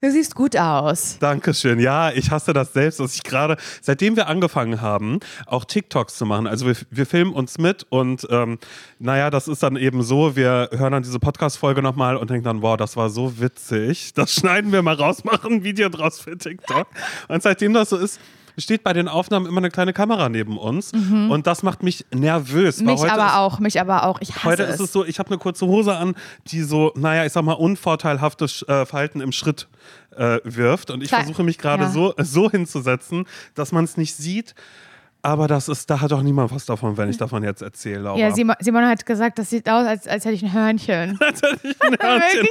Du siehst gut aus. Dankeschön. Ja, ich hasse das selbst, dass ich gerade, seitdem wir angefangen haben, auch TikToks zu machen. Also wir, wir filmen uns mit und ähm, naja, das ist dann eben so, wir hören dann diese Podcast-Folge nochmal und denken dann, wow, das war so witzig. Das schneiden wir mal raus, machen ein Video draus für TikTok. Und seitdem das so ist, steht bei den Aufnahmen immer eine kleine Kamera neben uns mhm. und das macht mich nervös. Mich aber ist, auch, mich aber auch. Ich hasse heute es. ist es so, ich habe eine kurze Hose an, die so, naja, ich sag mal, unvorteilhaftes äh, Verhalten im Schritt äh, wirft und ich Klar. versuche mich gerade ja. so, so hinzusetzen, dass man es nicht sieht. Aber das ist, da hat doch niemand was davon, wenn ich davon jetzt erzähle. Laura. Ja, Simon, Simon, hat gesagt, das sieht aus, als, als hätte ich ein Hörnchen. als hätte ich ein Hörnchen.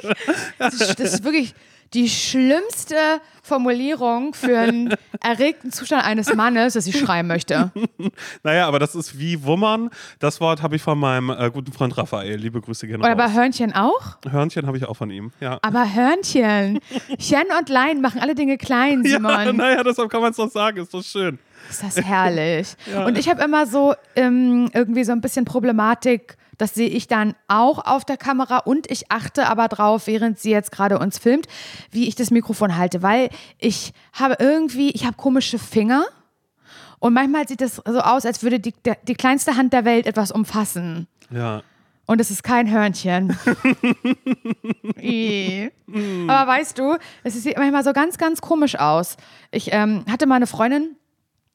das, ist, das ist wirklich, die schlimmste Formulierung für einen erregten Zustand eines Mannes, dass ich schreiben möchte. naja, aber das ist wie Wummern. Das Wort habe ich von meinem äh, guten Freund Raphael. Liebe Grüße gerne. Oder bei Hörnchen auch? Hörnchen habe ich auch von ihm, ja. Aber Hörnchen. Chen und Lein machen alle Dinge klein, Simon. Ja, naja, deshalb kann man es doch sagen. Ist doch schön. Ist das herrlich. ja. Und ich habe immer so ähm, irgendwie so ein bisschen Problematik das sehe ich dann auch auf der Kamera und ich achte aber drauf, während sie jetzt gerade uns filmt, wie ich das Mikrofon halte, weil ich habe irgendwie, ich habe komische Finger und manchmal sieht es so aus, als würde die, die kleinste Hand der Welt etwas umfassen. Ja. Und es ist kein Hörnchen. Aber weißt du, es sieht manchmal so ganz, ganz komisch aus. Ich ähm, hatte mal eine Freundin,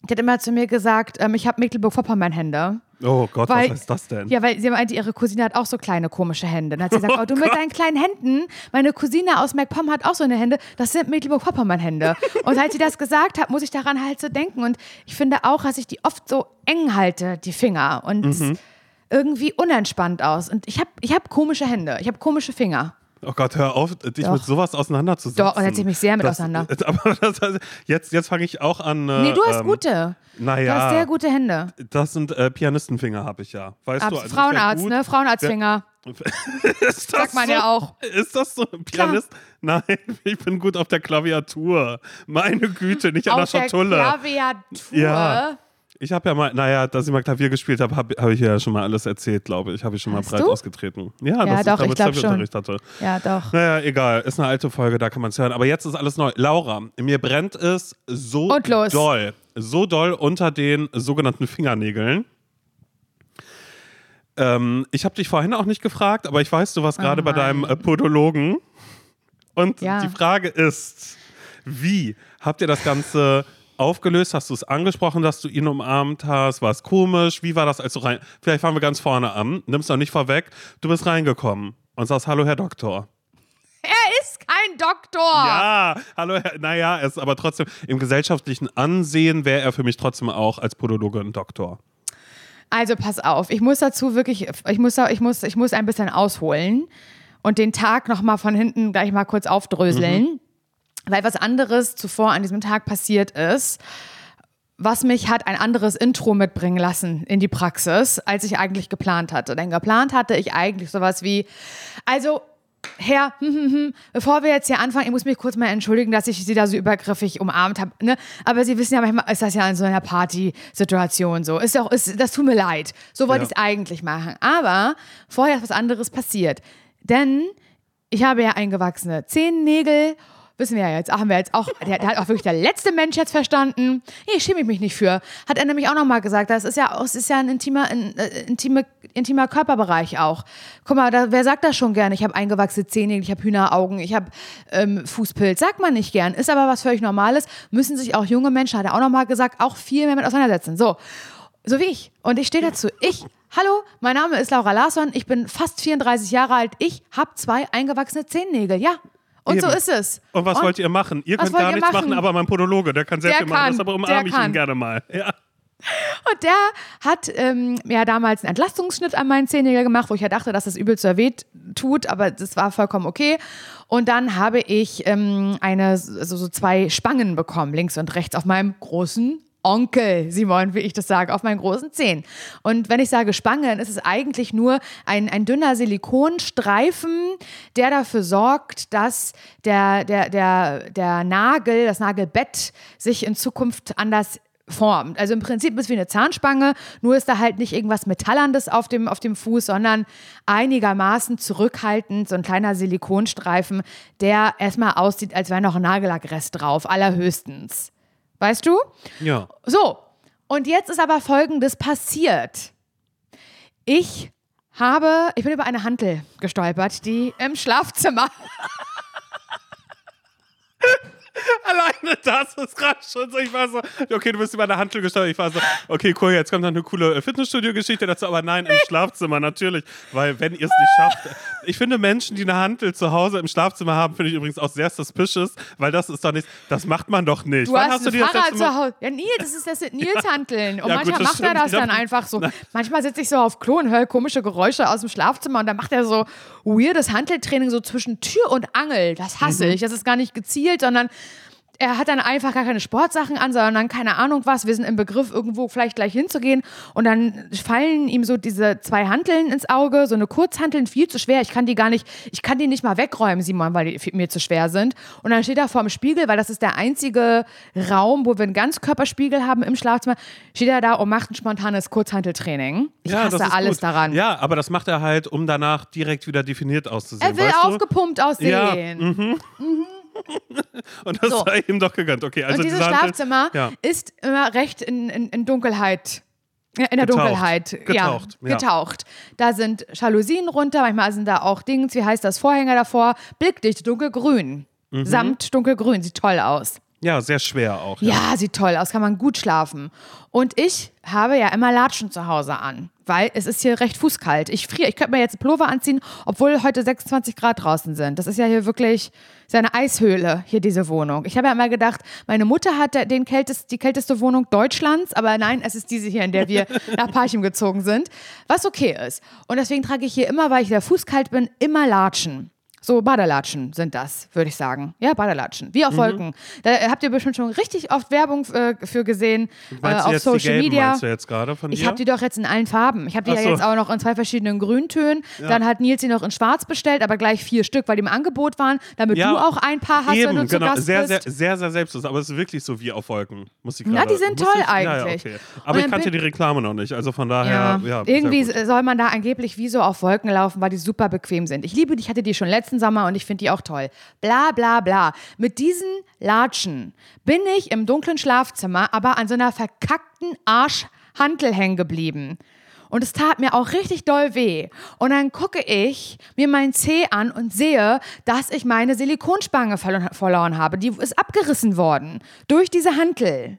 die hat immer zu mir gesagt, ähm, ich habe Mecklenburg-Vorpommern-Hände. Oh Gott, weil, was heißt das denn? Ja, weil sie meinte, ihre Cousine hat auch so kleine komische Hände. Dann hat sie gesagt, oh, oh du Gott. mit deinen kleinen Händen, meine Cousine aus MacPom hat auch so eine Hände, das sind Mecklenburg-Vorpommern-Hände. Und als sie das gesagt hat, muss ich daran halt so denken. Und ich finde auch, dass ich die oft so eng halte, die Finger. Und mhm. irgendwie unentspannt aus. Und ich habe ich hab komische Hände, ich habe komische Finger. Oh Gott, hör auf, dich Doch. mit sowas auseinanderzusetzen. Doch, und setze ich mich sehr mit das, auseinander. Aber das, jetzt, jetzt fange ich auch an. Äh, nee, du hast ähm, gute. Naja. Du hast sehr gute Hände. Das sind äh, Pianistenfinger, habe ich ja. Weißt Abs du, also Frauenarzt, ne? Frauenarztfinger. Sagt man so, ja auch. Ist das so? Pianist? Klar. Nein, ich bin gut auf der Klaviatur. Meine Güte, nicht an der Schatulle. Auf der Klaviatur? Ja. Ich habe ja mal, naja, dass ich mal Klavier gespielt habe, habe hab ich ja schon mal alles erzählt, glaube ich. Habe ich schon mal breit du? ausgetreten. Ja, ja dass doch, ich damit Klavierunterricht hatte. Ja, doch. Naja, egal. Ist eine alte Folge, da kann man es hören. Aber jetzt ist alles neu. Laura, mir brennt es so doll. So doll unter den sogenannten Fingernägeln. Ähm, ich habe dich vorhin auch nicht gefragt, aber ich weiß, du warst oh gerade bei deinem äh, Podologen. Und ja. die Frage ist, wie habt ihr das Ganze aufgelöst? Hast du es angesprochen, dass du ihn umarmt hast? War es komisch? Wie war das, als du rein. Vielleicht fangen wir ganz vorne an. Nimm's noch nicht vorweg. Du bist reingekommen und sagst: Hallo, Herr Doktor. Er ist kein Doktor. Ja, hallo, Herr, naja, er ist aber trotzdem im gesellschaftlichen Ansehen wäre er für mich trotzdem auch als Podologe ein Doktor. Also pass auf, ich muss dazu wirklich, ich muss, ich muss, ich muss ein bisschen ausholen und den Tag nochmal von hinten gleich mal kurz aufdröseln. Mhm weil was anderes zuvor an diesem Tag passiert ist, was mich hat ein anderes Intro mitbringen lassen in die Praxis, als ich eigentlich geplant hatte. Denn geplant hatte ich eigentlich sowas wie, also Herr, hm, hm, hm, bevor wir jetzt hier anfangen, ich muss mich kurz mal entschuldigen, dass ich Sie da so übergriffig umarmt habe. Ne? Aber Sie wissen ja, manchmal ist das ja in so einer Partysituation so. Ist auch, ist, das tut mir leid. So wollte ja. ich es eigentlich machen. Aber vorher ist was anderes passiert. Denn ich habe ja eingewachsene Zehennägel wissen wir ja jetzt, haben wir jetzt auch, der, der, hat auch wirklich der letzte Mensch jetzt verstanden. Nee, schäme ich mich nicht für. Hat er nämlich auch nochmal gesagt, das ist ja, es ist ja ein intimer, ein, äh, intime, intimer Körperbereich auch. Guck mal, da, wer sagt das schon gern? Ich habe eingewachsene Zähne, ich habe Hühneraugen, ich habe ähm, Fußpilz. Sagt man nicht gern, ist aber was völlig Normales. Müssen sich auch junge Menschen, hat er auch nochmal gesagt, auch viel mehr mit auseinandersetzen. So, so wie ich. Und ich stehe dazu. Ich Hallo, mein Name ist Laura Larsson, ich bin fast 34 Jahre alt, ich habe zwei eingewachsene Zehennägel. Ja, und Eben. so ist es. Und was und wollt ihr machen? Ihr könnt gar nichts machen? machen? aber mein Podologe, der kann sehr der viel machen. Das aber umarme ich ihn gerne mal. Ja. Und der hat ähm, ja damals einen Entlastungsschnitt an meinen Zehennägel gemacht, wo ich ja dachte, dass das übel zu erwähnt tut, aber das war vollkommen okay. Und dann habe ich ähm, eine, also so zwei Spangen bekommen, links und rechts auf meinem großen Onkel, Simon, wie ich das sage, auf meinen großen Zehen. Und wenn ich sage Spange, dann ist es eigentlich nur ein, ein dünner Silikonstreifen, der dafür sorgt, dass der, der, der, der Nagel, das Nagelbett sich in Zukunft anders formt. Also im Prinzip ist es wie eine Zahnspange, nur ist da halt nicht irgendwas Metallerndes auf dem, auf dem Fuß, sondern einigermaßen zurückhaltend, so ein kleiner Silikonstreifen, der erstmal aussieht, als wäre noch ein Nagellackrest drauf, allerhöchstens. Weißt du? Ja. So, und jetzt ist aber Folgendes passiert. Ich habe, ich bin über eine Hantel gestolpert, die im Schlafzimmer Alleine das ist gerade schon so. Ich war so, okay, du bist über eine Handel gesteuert. Ich war so, okay, cool, jetzt kommt noch eine coole Fitnessstudio-Geschichte dazu, aber nein, im Schlafzimmer natürlich. Weil, wenn ihr es nicht schafft, ich finde Menschen, die eine Handel zu Hause im Schlafzimmer haben, finde ich übrigens auch sehr suspicious, weil das ist doch nicht, das macht man doch nicht. Du Wann hast, hast du Fahrrad zu Hause. Ja, Nils, das ist das sind Nils Hanteln. Und Ja, manchmal gut, macht er das dann einfach so. Manchmal sitze ich so auf Klo und höre komische Geräusche aus dem Schlafzimmer und dann macht er so weirdes Hanteltraining so zwischen Tür und Angel. Das hasse Mhm. ich. Das ist gar nicht gezielt, sondern er hat dann einfach gar keine Sportsachen an, sondern keine Ahnung was. Wir sind im Begriff, irgendwo vielleicht gleich hinzugehen. Und dann fallen ihm so diese zwei Hanteln ins Auge, so eine Kurzhanteln, viel zu schwer. Ich kann die gar nicht, ich kann die nicht mal wegräumen, Simon, weil die mir zu schwer sind. Und dann steht er vor dem Spiegel, weil das ist der einzige Raum, wo wir einen Ganzkörperspiegel haben im Schlafzimmer. Steht er da und macht ein spontanes Kurzhanteltraining. Ich Ja, das hasse ist alles gut. daran. Ja, aber das macht er halt, um danach direkt wieder definiert auszusehen. Er will weißt du? aufgepumpt aussehen. Und das So. sei ihm doch gegönnt. Okay, also und dieses Schlafzimmer Ja. ist immer recht in, in, in Dunkelheit. Ja, In der Getaucht. Dunkelheit. Getaucht, Ja, ja. getaucht. Da sind Jalousien runter, manchmal sind da auch Dings, wie heißt das, Vorhänger davor. Blickdicht, dunkelgrün. Mhm. Samt dunkelgrün, sieht toll aus. Ja, sehr schwer auch. Ja, sieht toll aus, kann man gut schlafen. Und ich habe ja immer Latschen zu Hause an, weil es ist hier recht fußkalt. Ich friere, ich könnte mir jetzt Pullover anziehen, obwohl heute 26 Grad draußen sind. Das ist ja hier wirklich ist ja eine Eishöhle, hier diese Wohnung. Ich habe ja immer gedacht, meine Mutter hat den kältest, die kälteste Wohnung Deutschlands, aber nein, es ist diese hier, in der wir nach Parchim gezogen sind, was okay ist. Und deswegen trage ich hier immer, weil ich sehr fußkalt bin, immer Latschen. So Badelatschen sind das, würde ich sagen. Ja, Badelatschen. Wie Mhm. auf Wolken. Da äh, habt ihr bestimmt schon richtig oft Werbung äh, für gesehen äh, auf Social die gelben, Media. meinst du jetzt gerade von Ich habe die doch jetzt in allen Farben. Ich habe die Ach ja so. jetzt auch noch in zwei verschiedenen Grüntönen. Dann hat Nils sie noch in Schwarz bestellt, aber gleich vier Stück, weil die im Angebot waren, damit Ja, du auch ein paar hast, Eben, wenn du zu genau. Gast sehr, bist. sehr, sehr, sehr selbstlos, aber es ist wirklich so wie auf Wolken. Muss ich Ja, gerade, die sind toll ich, Ja, ja, eigentlich. okay. Aber ich kannte die Reklame noch nicht, also von daher, Ja, ja. irgendwie soll man da angeblich wie so auf Wolken laufen, weil die super bequem sind. Ich liebe die, ich hatte die schon letzten Sommer und ich finde die auch toll. Bla bla bla. Mit diesen Latschen bin ich im dunklen Schlafzimmer, aber an so einer verkackten Arschhantel hängen geblieben. Und es tat mir auch richtig doll weh. Und dann gucke ich mir meinen Zeh an und sehe, dass ich meine Silikonspange verlo- verloren habe. Die ist abgerissen worden durch diese Hantel.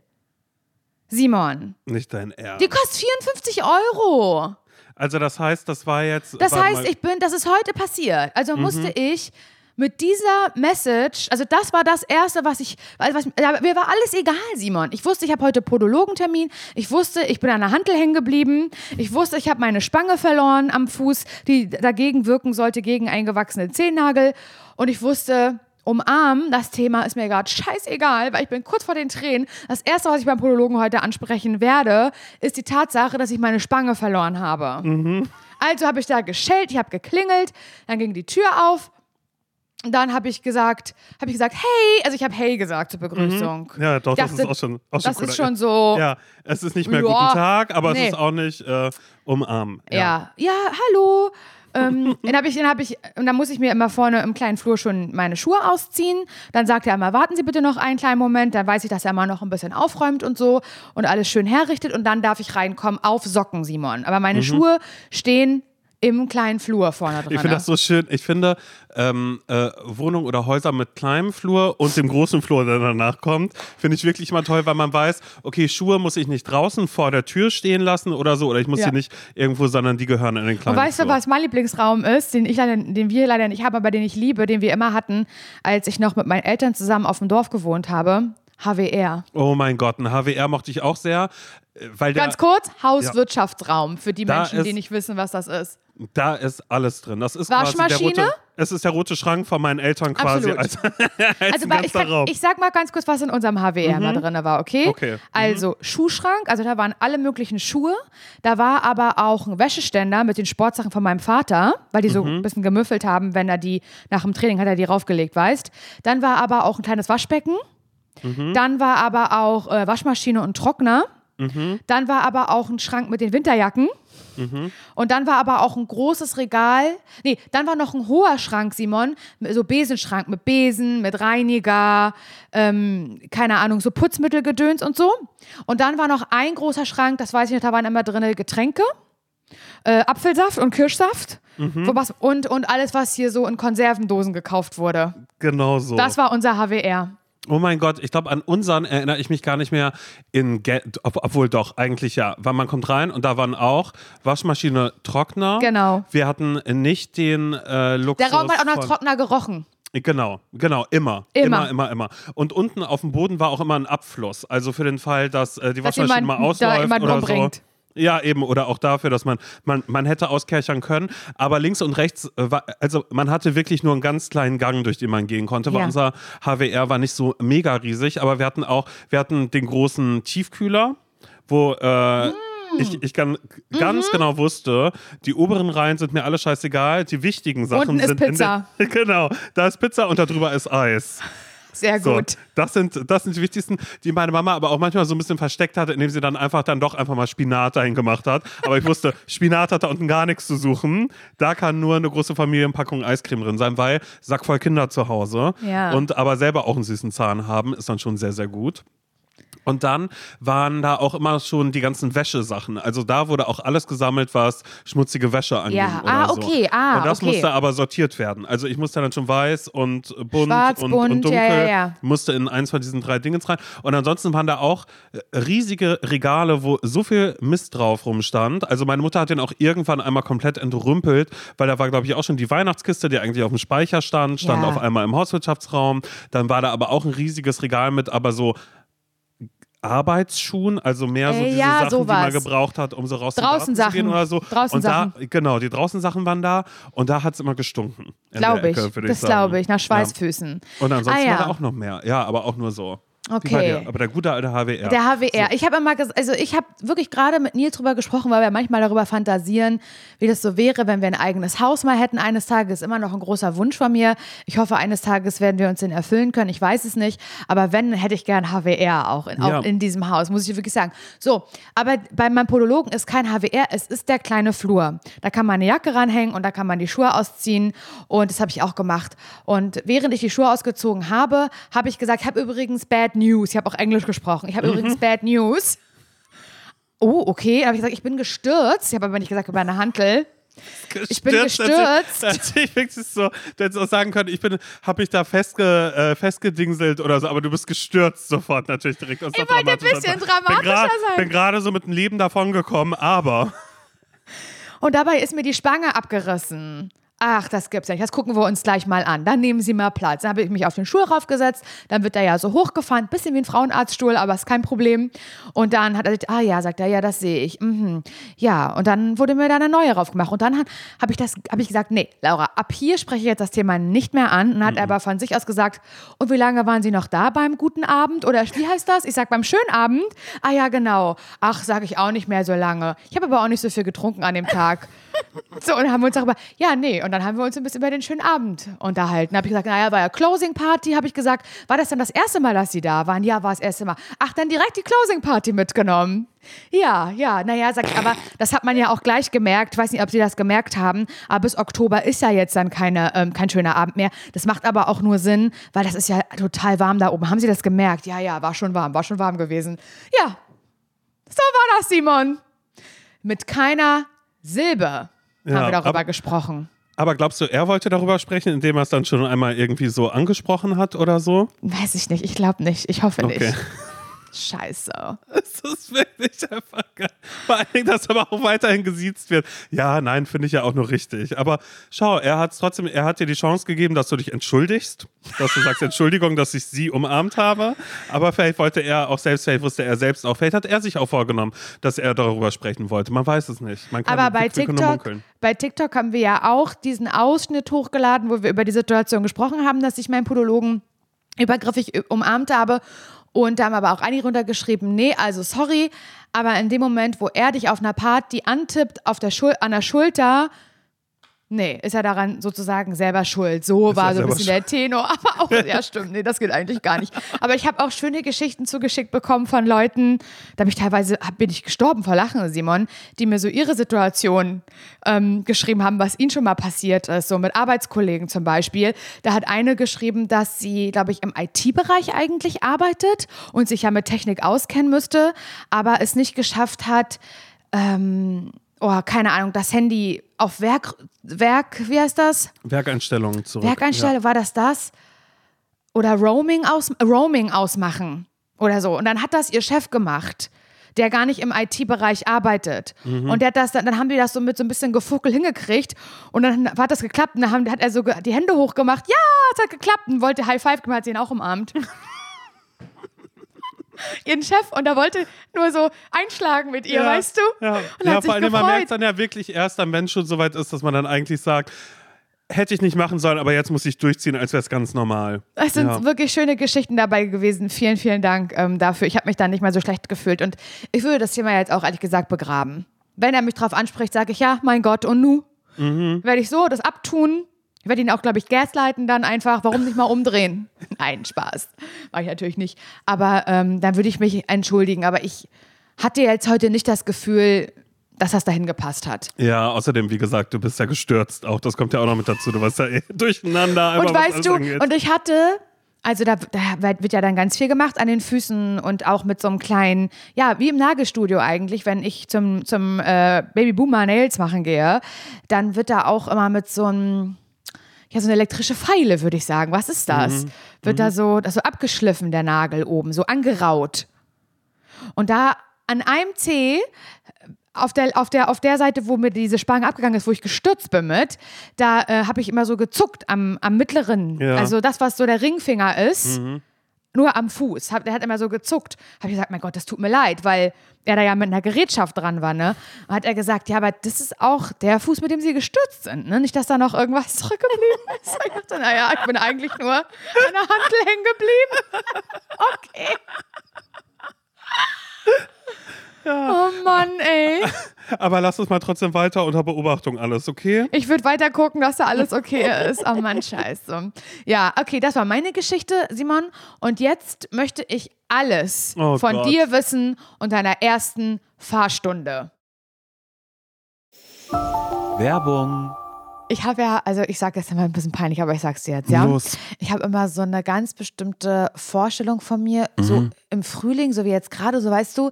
Simon, Nicht dein Ernst. die kostet 54 Euro. Also das heißt, das war jetzt. Das heißt, Mhm. ich bin, das ist heute passiert. Also musste ich mit dieser Message, also das war das Erste, was ich, also was, mir war alles egal, Simon. Ich wusste, ich habe heute Podologentermin. Ich wusste, ich bin an der Hantel hängen geblieben. Ich wusste, ich habe meine Spange verloren am Fuß, die dagegen wirken sollte gegen eingewachsene Zehennagel. Und ich wusste, umarmen, das Thema ist mir gerade scheißegal, weil ich bin kurz vor den Tränen. Das Erste, was ich beim Podologen heute ansprechen werde, ist die Tatsache, dass ich meine Spange verloren habe. Also habe ich da geschellt, ich habe geklingelt, dann ging die Tür auf. Und dann habe ich gesagt, habe ich gesagt, hey, also ich habe hey gesagt zur Begrüßung. Ja, doch, Ich das ist dachte, auch schon. Auch schon das cool. ist schon so, Ja, es ist nicht mehr Ja, guten Tag, aber nee. es ist auch nicht äh, umarmen. ja, ja, hallo. Ähm, dann habe ich, dann habe ich, und dann muss ich mir immer vorne im kleinen Flur schon meine Schuhe ausziehen. Dann sagt er immer, warten Sie bitte noch einen kleinen Moment. Dann weiß ich, dass er mal noch ein bisschen aufräumt und so und alles schön herrichtet. Und dann darf ich reinkommen auf Socken, Simon. Aber meine Schuhe stehen im kleinen Flur vorne dran. Ich finde das so schön. Ich finde, ähm, äh, Wohnung oder Häuser mit kleinem Flur und dem großen Flur, der danach kommt, finde ich wirklich immer toll, weil man weiß, okay, Schuhe muss ich nicht draußen vor der Tür stehen lassen oder so, oder ich muss Ja. sie nicht irgendwo, sondern die gehören in den kleinen Und weißt du, Flur. was mein Lieblingsraum ist, den ich leider, den wir leider nicht haben, aber den ich liebe, den wir immer hatten, als ich noch mit meinen Eltern zusammen auf dem Dorf gewohnt habe? HWR. Oh mein Gott, ein HWR mochte ich auch sehr, äh, weil Ganz kurz, Hauswirtschaftsraum für die Menschen, die ist- nicht wissen, was das ist. da ist alles drin. Das ist quasi der Waschmaschine? rote, es ist der rote Schrank von meinen Eltern quasi als, als Also ich, Raum. ich sag mal ganz kurz, was in unserem HWR mal drin war, okay? Okay. Mhm. Also Schuhschrank, also da waren alle möglichen Schuhe. Da war aber auch ein Wäscheständer mit den Sportsachen von meinem Vater, weil die so Mhm. ein bisschen gemüffelt haben, wenn er die nach dem Training hat er die raufgelegt, weißt. Dann war aber auch ein kleines Waschbecken. Dann war aber auch äh, Waschmaschine und Trockner. Mhm. Dann war aber auch ein Schrank mit den Winterjacken. Mhm. Und dann war aber auch ein großes Regal. Nee, dann war noch ein hoher Schrank, Simon. So Besenschrank mit Besen, mit Reiniger, ähm, keine Ahnung, so Putzmittelgedöns und so. Und dann war noch ein großer Schrank, das weiß ich noch, da waren immer drin Getränke. Äh, Apfelsaft und Kirschsaft. Mhm. Und, und alles, was hier so in Konservendosen gekauft wurde. Genau so. Das war unser HWR. Oh mein Gott, ich glaube, an unseren erinnere ich mich gar nicht mehr in, Ge ob, obwohl doch, eigentlich ja. Weil man kommt rein und da waren auch Waschmaschine, Trockner. Genau. Wir hatten nicht den äh, Luxus. Der Raum hat auch nach Trockner gerochen. Genau, genau, immer. Immer. Immer, immer, immer. Und unten auf dem Boden war auch immer ein Abfluss. Also für den Fall, dass äh, die Dass Waschmaschine mal da ausläuft jemanden oder so. Ja, eben. Oder auch dafür, dass man, man, man hätte auskerchern können. Aber links und rechts, äh, war, also man hatte wirklich nur einen ganz kleinen Gang, durch den man gehen konnte. Weil Ja. unser HWR war nicht so mega riesig. Aber wir hatten auch, wir hatten den großen Tiefkühler, wo äh, Mm. ich, ich Mhm. ganz genau wusste, die oberen Reihen sind mir alle scheißegal. Die wichtigen Sachen Unten ist sind Pizza. Der, genau, da ist Pizza und da drüber ist Eis. Sehr So, gut. das sind, das sind die wichtigsten, die meine Mama aber auch manchmal so ein bisschen versteckt hatte, indem sie dann einfach dann doch einfach mal Spinat dahin gemacht hat. Aber ich wusste, Spinat hat da unten gar nichts zu suchen. Da kann nur eine große Familienpackung Eiscreme drin sein, weil Sack voll Kinder zu Hause Ja. und aber selber auch einen süßen Zahn haben, ist dann schon sehr, sehr gut. Und dann waren da auch immer schon die ganzen Wäschesachen. Also da wurde auch alles gesammelt, was schmutzige Wäsche anging. Ja, oder ah, so. okay, ah, Und das okay. musste aber sortiert werden. Also ich musste dann schon weiß und bunt Schwarz, und, bunt, und dunkel. ja, ja, ja. Musste in eins von diesen drei Dingen rein. Und ansonsten waren da auch riesige Regale, wo so viel Mist drauf rumstand. Also meine Mutter hat den auch irgendwann einmal komplett entrümpelt, weil da war, glaube ich, auch schon die Weihnachtskiste, die eigentlich auf dem Speicher stand, stand auf einmal im Hauswirtschaftsraum. Dann war da aber auch ein riesiges Regal mit, aber so Arbeitsschuhen, also mehr so Äh, diese ja, Sachen, die man sowas. gebraucht hat, um so raus Draußen zu gehen oder so. Draußen und da, genau, die draußen Sachen waren da und da hat es immer gestunken. Glaube ich. Ecke, das glaube ich, nach Ja. Schweißfüßen. Und ansonsten Ah, ja. war da auch noch mehr. Ja, aber auch nur so. Okay. Aber der gute alte HWR. Der HWR. Ich habe immer, ges- also ich habe wirklich gerade mit Nils drüber gesprochen, weil wir manchmal darüber fantasieren, wie das so wäre, wenn wir ein eigenes Haus mal hätten eines Tages. Immer noch ein großer Wunsch von mir. Ich hoffe, eines Tages werden wir uns den erfüllen können. Ich weiß es nicht. Aber wenn, hätte ich gern HWR auch in, Ja. auch in diesem Haus, muss ich wirklich sagen. So, aber bei meinem Podologen ist kein HWR, es ist der kleine Flur. Da kann man eine Jacke ranhängen und da kann man die Schuhe ausziehen. Und das habe ich auch gemacht. Und während ich die Schuhe ausgezogen habe, habe ich gesagt, ich habe übrigens Bad News. Ich habe auch Englisch gesprochen. Ich habe Mhm. übrigens Bad News. Oh, okay. Dann habe ich gesagt, ich bin gestürzt. Ich habe aber nicht gesagt über eine Hantel. Ich bin gestürzt. Also, ich wirklich so, du hättest auch sagen können, ich bin, habe mich da festge, äh, festgedingselt oder so, aber du bist gestürzt sofort natürlich direkt. Ich wollte ein bisschen dramatischer sein. Bin gerade so mit dem Leben davon gekommen, aber Und dabei ist mir die Spange abgerissen. Ach, das gibt's ja nicht. Das gucken wir uns gleich mal an. Dann nehmen Sie mal Platz. Dann habe ich mich auf den Stuhl raufgesetzt. Dann wird er ja so hochgefahren. Bisschen wie ein Frauenarztstuhl, aber ist kein Problem. Und dann hat er gesagt, ah ja, sagt er, ja, das sehe ich. Mhm. Ja, und dann wurde mir da eine neue raufgemacht. Und dann habe ich, das- hab ich gesagt, nee, Laura, ab hier spreche ich jetzt das Thema nicht mehr an. Und dann hat er aber von sich aus gesagt, und wie lange waren Sie noch da beim guten Abend? Oder wie heißt das? Ich sag beim schönen Abend. Ah ja, genau. Ach, sage ich auch nicht mehr so lange. Ich habe aber auch nicht so viel getrunken an dem Tag. So, und dann haben wir uns darüber, ja, nee, und dann haben wir uns ein bisschen über den schönen Abend unterhalten. Habe ich gesagt, naja, war ja Closing Party, habe ich gesagt, war das dann das erste Mal, dass Sie da waren? Ja, war das erste Mal. Ach, dann direkt die Closing Party mitgenommen. Ja, ja, naja, sag ich, aber das hat man ja auch gleich gemerkt. Ich weiß nicht, ob Sie das gemerkt haben, aber bis Oktober ist ja jetzt dann keine, ähm, kein schöner Abend mehr. Das macht aber auch nur Sinn, weil das ist ja total warm da oben. Haben Sie das gemerkt? Ja, ja, war schon warm, war schon warm gewesen. Ja, so war das, Simon. Mit keiner Silbe haben Ja, wir darüber aber- gesprochen. Aber glaubst du, er wollte darüber sprechen, indem er es dann schon einmal irgendwie so angesprochen hat oder so? Weiß ich nicht. Ich glaube nicht. Ich hoffe Okay. nicht. Scheiße. Das ist wirklich einfach geil. Vor allen Dingen, dass aber auch weiterhin gesiezt wird. Ja, nein, finde ich ja auch nur richtig. Aber schau, er hat trotzdem, er hat dir die Chance gegeben, dass du dich entschuldigst, dass du sagst, Entschuldigung, dass ich sie umarmt habe. Aber vielleicht wollte er auch selbst, vielleicht wusste er selbst auch, vielleicht hat er sich auch vorgenommen, dass er darüber sprechen wollte. Man weiß es nicht. Man kann, Aber bei TikTok, bei TikTok haben wir ja auch diesen Ausschnitt hochgeladen, wo wir über die Situation gesprochen haben, dass ich meinen Podologen übergriffig umarmt habe. Und da haben aber auch einige runtergeschrieben, nee, also sorry, aber in dem Moment, wo er dich auf einer Party antippt, auf der Schul an der Schulter, Nee, ist er daran sozusagen selber schuld. So war er so ein bisschen der Tenor. Aber auch, ja, stimmt, nee, das geht eigentlich gar nicht. Aber ich habe auch schöne Geschichten zugeschickt bekommen von Leuten, da habe ich teilweise, bin ich gestorben vor Lachen, Simon, die mir so ihre Situation ähm, geschrieben haben, was ihnen schon mal passiert ist, so mit Arbeitskollegen zum Beispiel. Da hat eine geschrieben, dass sie, glaube ich, im IT-Bereich eigentlich arbeitet und sich ja mit Technik auskennen müsste, aber es nicht geschafft hat, ähm, oh, keine Ahnung, das Handy auf Werk, Werk, wie heißt das? Werkeinstellungen zurück. Werkeinstellung, war das das? Oder Roaming, aus, Roaming ausmachen oder so. Und dann hat das ihr Chef gemacht, der gar nicht im IT-Bereich arbeitet. Und der hat das, dann, dann haben die das so mit so ein bisschen Gefuckel hingekriegt und dann hat das geklappt und dann haben, hat er so die Hände hochgemacht. Ja, es hat geklappt und wollte High Five gemacht, hat sie ihn auch umarmt. Ihren Chef und er wollte nur so einschlagen mit ihr, Ja, weißt du? Ja, Und ja hat sich vor allem, man merkt dann ja wirklich erst am Mensch schon so weit ist, dass man dann eigentlich sagt, hätte ich nicht machen sollen, aber jetzt muss ich durchziehen, als wäre es ganz normal. Es sind Ja. wirklich schöne Geschichten dabei gewesen. Vielen, vielen Dank ähm, dafür. Ich habe mich da nicht mehr so schlecht gefühlt. Und ich würde das Thema jetzt auch ehrlich gesagt begraben. Wenn er mich drauf anspricht, sage ich ja, mein Gott, und nu? Werde ich so das abtun? Ich werde ihn auch, glaube ich, gaslighten dann einfach. Warum nicht mal umdrehen? Nein, Spaß. Mache ich natürlich nicht. Aber ähm, dann würde ich mich entschuldigen. Aber ich hatte jetzt heute nicht das Gefühl, dass das dahin gepasst hat. Ja, außerdem, wie gesagt, du bist ja gestürzt auch. Das kommt ja auch noch mit dazu. Du warst ja eh durcheinander. Und weißt du, angeht. und ich hatte, also da, da wird ja dann ganz viel gemacht an den Füßen und auch mit so einem kleinen, ja, wie im Nagelstudio eigentlich, wenn ich zum, zum äh, Baby Boomer Nails machen gehe, dann wird da auch immer mit so einem, ja, so eine elektrische Pfeile, würde ich sagen. Was ist das? Wird da so, das so abgeschliffen, der Nagel oben, so angeraut. Und da an einem Zeh auf der, auf, der, auf der Seite, wo mir diese Spange abgegangen ist, wo ich gestürzt bin mit, da äh, habe ich immer so gezuckt am, am mittleren, Ja. also das, was so der Ringfinger ist, nur am Fuß. Hab, der hat immer so gezuckt. Habe ich gesagt, mein Gott, das tut mir leid, weil er da ja mit einer Gerätschaft dran war, ne? Und hat er gesagt, ja, aber das ist auch der Fuß, mit dem sie gestürzt sind, ne? Nicht, dass da noch irgendwas zurückgeblieben ist. Ich dachte, naja, ich bin eigentlich nur an der Handel hängen geblieben. Okay. Oh Mann, ey. Aber lass uns mal trotzdem weiter unter Beobachtung alles, okay? Ich würde weiter gucken, dass da alles okay ist. Oh Mann, scheiße. Ja, okay, das war meine Geschichte, Simon. Und jetzt möchte ich alles Oh von Gott. dir wissen und deiner ersten Fahrstunde. Werbung. Ich habe ja, also ich sage jetzt immer ein bisschen peinlich, aber ich sag's dir jetzt, ja. Los. Ich habe immer so eine ganz bestimmte Vorstellung von mir, so Mhm. im Frühling, so wie jetzt gerade, so weißt du,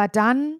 dann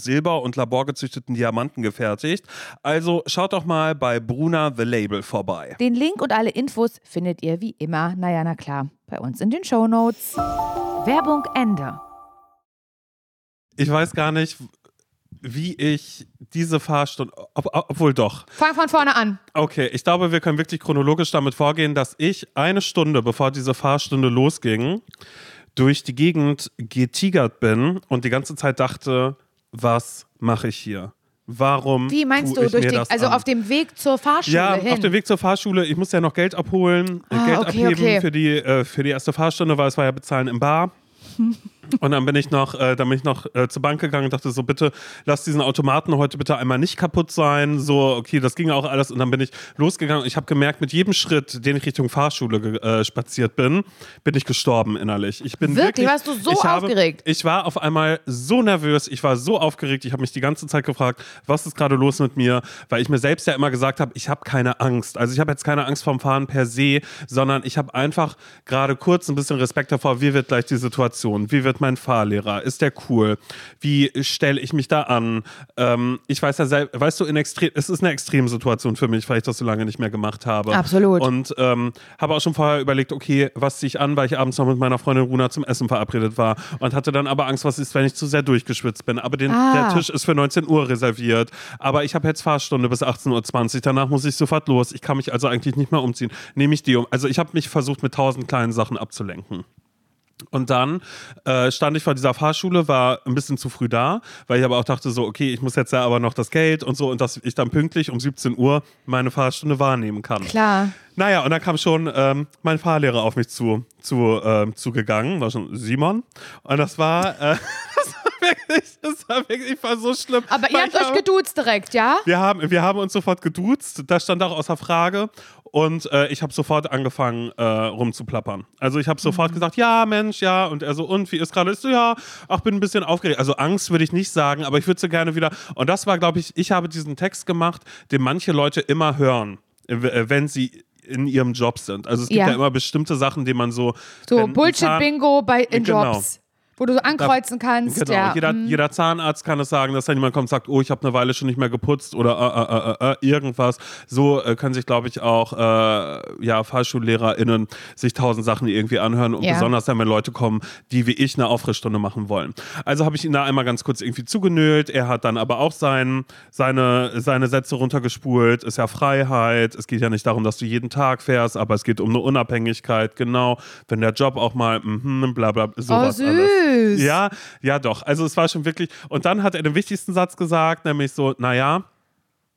Silber und laborgezüchteten Diamanten gefertigt. Also schaut doch mal bei Bruna The Label vorbei. Den Link und alle Infos findet ihr wie immer, naja, na klar, bei uns in den Shownotes. Werbung Ende. Ich weiß gar nicht, wie ich diese Fahrstunde, ob, obwohl doch. Fang von vorne an. Okay, ich glaube, wir können wirklich chronologisch damit vorgehen, dass ich eine Stunde, bevor diese Fahrstunde losging, durch die Gegend getigert bin und die ganze Zeit dachte, was mache ich hier? Warum? Wie meinst du, durch den, also an? auf dem Weg zur Fahrschule ja, hin? auf dem Weg zur Fahrschule. Ich musste ja noch Geld abholen, Ah, Geld okay, abheben okay. Für, die, äh, für die erste Fahrstunde, weil es war ja bezahlen im Bar. Und dann bin ich noch, äh, dann bin ich noch äh, zur Bank gegangen und dachte so, bitte lass diesen Automaten heute bitte einmal nicht kaputt sein. So, okay, das ging auch alles. Und dann bin ich losgegangen. Ich habe gemerkt, mit jedem Schritt, den ich Richtung Fahrschule äh, spaziert bin, bin ich gestorben innerlich. Ich bin Wirklich? wirklich, Warst du so ich habe, aufgeregt? Ich war auf einmal so nervös. Ich war so aufgeregt. Ich habe mich die ganze Zeit gefragt, was ist gerade los mit mir? Weil ich mir selbst ja immer gesagt habe, ich habe keine Angst. Also ich habe jetzt keine Angst vorm Fahren per se, sondern ich habe einfach gerade kurz ein bisschen Respekt davor, wie wird gleich die Situation? Wie wird mein Fahrlehrer? Ist der cool? Wie stelle ich mich da an? Ähm, ich weiß ja selbst, weißt du, in extrem, es ist eine Extremsituation für mich, weil ich das so lange nicht mehr gemacht habe. Absolut. Und ähm, habe auch schon vorher überlegt, okay, was ziehe ich an, weil ich abends noch mit meiner Freundin Runa zum Essen verabredet war. Und hatte dann aber Angst, was ist, wenn ich zu sehr durchgeschwitzt bin. Aber den, Ah. der Tisch ist für 19 Uhr reserviert. Aber ich habe jetzt Fahrstunde bis 18.20 Uhr. Danach muss ich sofort los. Ich kann mich also eigentlich nicht mehr umziehen. Nehme ich die um. Also ich habe mich versucht, mit tausend kleinen Sachen abzulenken. Und dann äh, stand ich vor dieser Fahrschule, war ein bisschen zu früh da, weil ich aber auch dachte so, okay, ich muss jetzt ja aber noch das Geld und so und dass ich dann pünktlich um 17 Uhr meine Fahrstunde wahrnehmen kann. Klar. Naja, und dann kam schon ähm, mein Fahrlehrer auf mich zu, zu ähm, zugegangen, war schon Simon. Und das war, äh, das war wirklich, das war wirklich, ich war so schlimm. Aber ihr habt euch geduzt direkt, ja? wir haben, wir haben uns sofort geduzt, das stand auch außer Frage. Und äh, ich habe sofort angefangen äh, rumzuplappern. Also ich habe Mhm. sofort gesagt, ja, Mensch, ja. Und er so, und wie ist gerade? Ich so, ja, ach, bin ein bisschen aufgeregt. Also Angst würde ich nicht sagen, aber ich würde so gerne wieder. Und das war, glaube ich, ich habe diesen Text gemacht, den manche Leute immer hören, äh, wenn sie in ihrem Job sind. Also es gibt Ja. ja, immer bestimmte Sachen, die man so. So Bullshit-Bingo bei in Genau. Jobs. Wo du so ankreuzen kannst. Genau, ja. jeder, mm. jeder Zahnarzt kann es sagen, dass dann jemand kommt und sagt, oh, ich habe eine Weile schon nicht mehr geputzt oder äh, äh, äh, äh, irgendwas. So äh, können sich, glaube ich, auch äh, ja, FahrschullehrerInnen sich tausend Sachen irgendwie anhören und Ja. besonders dann, wenn Leute kommen, die wie ich eine Auffrischstunde machen wollen. Also habe ich ihn da einmal ganz kurz irgendwie zugenölt. Er hat dann aber auch sein, seine, seine Sätze runtergespult. Ist ja Freiheit. Es geht ja nicht darum, dass du jeden Tag fährst, aber es geht um eine Unabhängigkeit. Genau. Wenn der Job auch mal, mhm, bla bla, Oh, sowas süß. alles. Ja, ja, doch. Also es war schon wirklich. Und dann hat er den wichtigsten Satz gesagt, nämlich so, naja,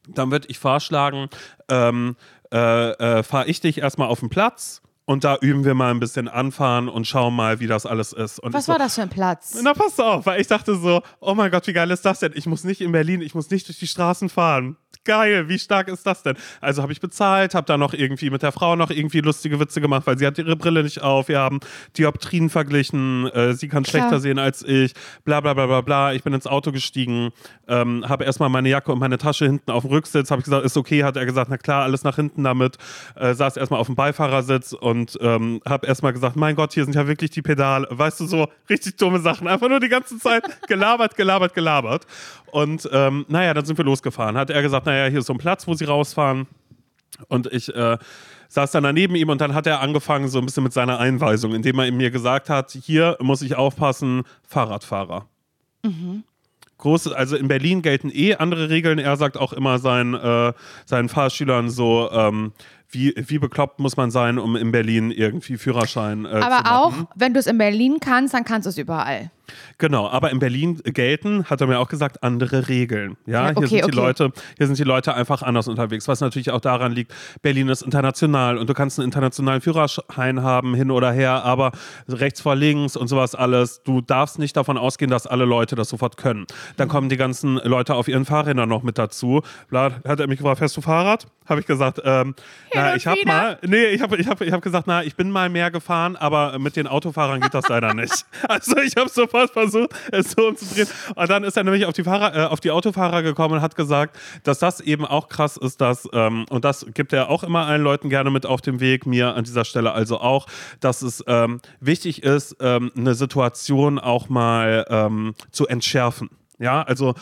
dann würde ich vorschlagen, ähm, äh, äh, fahre ich dich erstmal auf den Platz und da üben wir mal ein bisschen anfahren und schauen mal, wie das alles ist. Und Was so, war das für ein Platz? Na, pass auf, weil ich dachte so, oh mein Gott, wie geil ist das denn? Ich muss nicht in Berlin, ich muss nicht durch die Straßen fahren. Geil, wie stark ist das denn? Also habe ich bezahlt, habe da noch irgendwie mit der Frau noch irgendwie lustige Witze gemacht, weil sie hat ihre Brille nicht auf. Wir haben Dioptrien verglichen, äh, sie kann Klar. schlechter sehen als ich, bla bla bla bla bla. Ich bin ins Auto gestiegen, ähm, habe erstmal meine Jacke und meine Tasche hinten auf dem Rücksitz, habe ich gesagt, ist okay, hat er gesagt, na klar, alles nach hinten damit. Äh, saß erstmal auf dem Beifahrersitz und ähm, habe erstmal gesagt, mein Gott, hier sind ja wirklich die Pedale. Weißt du, so richtig dumme Sachen. Einfach nur die ganze Zeit gelabert, gelabert, gelabert. Und ähm, naja, dann sind wir losgefahren. Hat er gesagt, naja, hier ist so ein Platz, wo sie rausfahren. Und ich äh, saß dann daneben ihm und dann hat er angefangen so ein bisschen mit seiner Einweisung, indem er mir gesagt hat, hier muss ich aufpassen, Fahrradfahrer. Große, also in Berlin gelten eh andere Regeln. Er sagt auch immer seinen, äh, seinen Fahrschülern so, ähm, wie, wie bekloppt muss man sein, um in Berlin irgendwie Führerschein äh, zu Aber machen. auch, wenn du es in Berlin kannst, dann kannst du es überall. Genau, aber in Berlin gelten, hat er mir auch gesagt, andere Regeln. Ja, Ja, hier okay, sind die okay. Leute, hier sind die Leute einfach anders unterwegs, was natürlich auch daran liegt, Berlin ist international und du kannst einen internationalen Führerschein haben, hin oder her, aber rechts vor links und sowas alles, du darfst nicht davon ausgehen, dass alle Leute das sofort können. Dann kommen die ganzen Leute auf ihren Fahrrädern noch mit dazu. Bla, hat er mich gefragt, fährst du Fahrrad? Habe ich gesagt, ähm, na, ich habe mal, nee, ich habe ich hab, ich hab gesagt, na, ich bin mal mehr gefahren, aber mit den Autofahrern geht das leider nicht. Also ich habe sofort versucht, es so umzudrehen. Und dann ist er nämlich auf die, Fahrer, äh, auf die Autofahrer gekommen und hat gesagt, dass das eben auch krass ist, dass, ähm, und das gibt er auch immer allen Leuten gerne mit auf den Weg, mir an dieser Stelle also auch, dass es ähm, wichtig ist, ähm, eine Situation auch mal ähm, zu entschärfen. Ja, also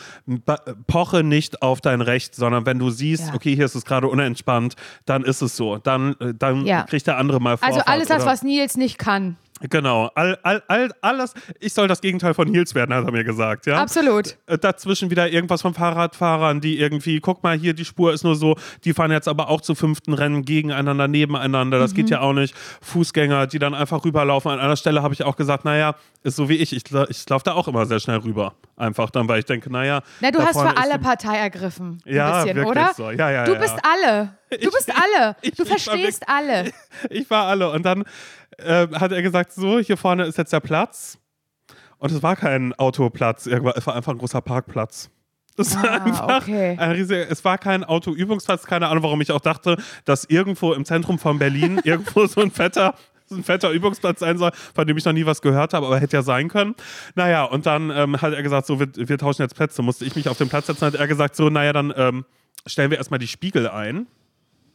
poche nicht auf dein Recht, sondern wenn du siehst, Ja. okay, hier ist es gerade unentspannt, dann ist es so. Dann, äh, dann Ja. kriegt der andere mal Vorfahrt. Also alles das, was Nils nicht kann. Genau, all, all, all, alles. Ich soll das Gegenteil von Nils werden, hat er mir gesagt. Ja? Absolut. Äh, Dazwischen wieder irgendwas von Fahrradfahrern, die irgendwie, guck mal hier, die Spur ist nur so, die fahren jetzt aber auch zu fünften Rennen gegeneinander, nebeneinander. Das Mhm. geht ja auch nicht. Fußgänger, die dann einfach rüberlaufen. An einer Stelle habe ich auch gesagt, naja, ist so wie ich. Ich, ich laufe da auch immer sehr schnell rüber. Einfach dann, weil ich denke, naja. Na, du hast für alle Partei ergriffen. Ein Ja, bisschen, wirklich oder? so. Ja, ja, du ja, bist ja. alle. Du bist alle. ich- du ich war verstehst alle. Ich war alle. Und dann äh, hat er gesagt, so, hier vorne ist jetzt der Platz. Und es war kein Autoplatz, es war einfach ein großer Parkplatz. Es war Ah, einfach okay. ein riesiger, es war kein Autoübungsplatz, keine Ahnung, warum ich auch dachte, dass irgendwo im Zentrum von Berlin irgendwo so ein fetter so ein fetter Übungsplatz sein soll, von dem ich noch nie was gehört habe, aber hätte ja sein können. Naja, und dann ähm, hat er gesagt, so, wir, wir tauschen jetzt Plätze. Musste ich mich auf den Platz setzen, hat er gesagt, so, naja, dann ähm, stellen wir erstmal die Spiegel ein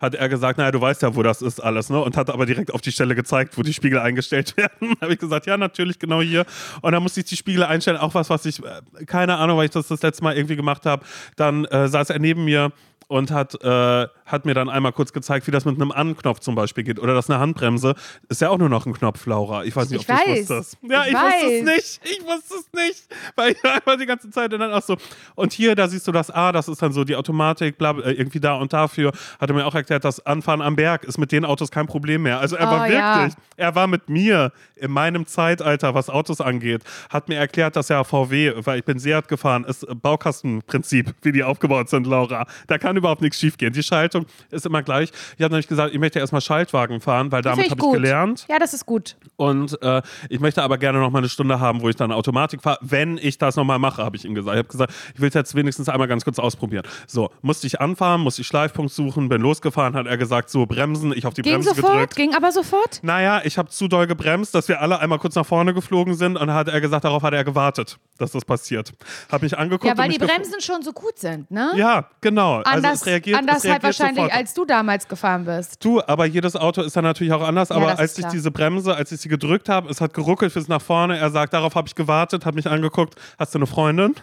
hat er gesagt, naja, du weißt ja, wo das ist alles, ne? Und hat aber direkt auf die Stelle gezeigt, wo die Spiegel eingestellt werden. habe ich gesagt, ja, natürlich, genau hier. Und dann musste ich die Spiegel einstellen, auch was, was ich, äh, keine Ahnung, weil ich das das letzte Mal irgendwie gemacht habe. Dann äh, saß er neben mir und hat, äh, hat mir dann einmal kurz gezeigt, wie das mit einem An-Knopf zum Beispiel geht. Oder dass eine Handbremse ist ja auch nur noch ein Knopf, Laura. Ich weiß nicht, Ich ob du es wusstest. Ja, ich, Ich wusste es nicht. Ich wusste es nicht. Weil ich war einfach die ganze Zeit und dann auch so. Und hier, da siehst du das A, das ist dann so die Automatik, bla, äh, irgendwie da und dafür. Hat er mir auch erklärt, das Anfahren am Berg ist mit den Autos kein Problem mehr. Also er Oh, war ja. wirklich, er war mit mir in meinem Zeitalter, was Autos angeht, hat mir erklärt, dass ja VW, weil ich bin Seat gefahren, ist Baukastenprinzip, wie die aufgebaut sind, Laura. Da kann überhaupt nichts schiefgehen. Die Schaltung ist immer gleich. Ich habe nämlich gesagt, ich möchte erstmal Schaltwagen fahren, weil damit habe ich gelernt. Ja, das ist gut. Und äh, ich möchte aber gerne noch mal eine Stunde haben, wo ich dann Automatik fahre, wenn ich das noch mal mache, habe ich ihm gesagt. Ich habe gesagt, ich will es jetzt wenigstens einmal ganz kurz ausprobieren. So, musste ich anfahren, musste ich Schleifpunkt suchen, bin losgefahren, hat er gesagt, so bremsen, ich auf die Ging Bremse sofort? gedrückt. Ging aber sofort? Naja, ich habe zu doll gebremst, dass wir alle einmal kurz nach vorne geflogen sind und hat er gesagt, darauf hat er gewartet, dass das passiert. Habe mich angeguckt. Ja, weil die Bremsen schon so gut sind, ne? Ja, genau. Anders, also es reagiert, anders es reagiert halt wahrscheinlich, sofort. als du damals gefahren bist. Du, aber jedes Auto ist dann natürlich auch anders. aber das ist als ich klar. diese Bremse, als ich sie gedrückt habe, es hat geruckelt bis nach vorne. Er sagt, darauf habe ich gewartet, hat mich angeguckt. Hast du eine Freundin?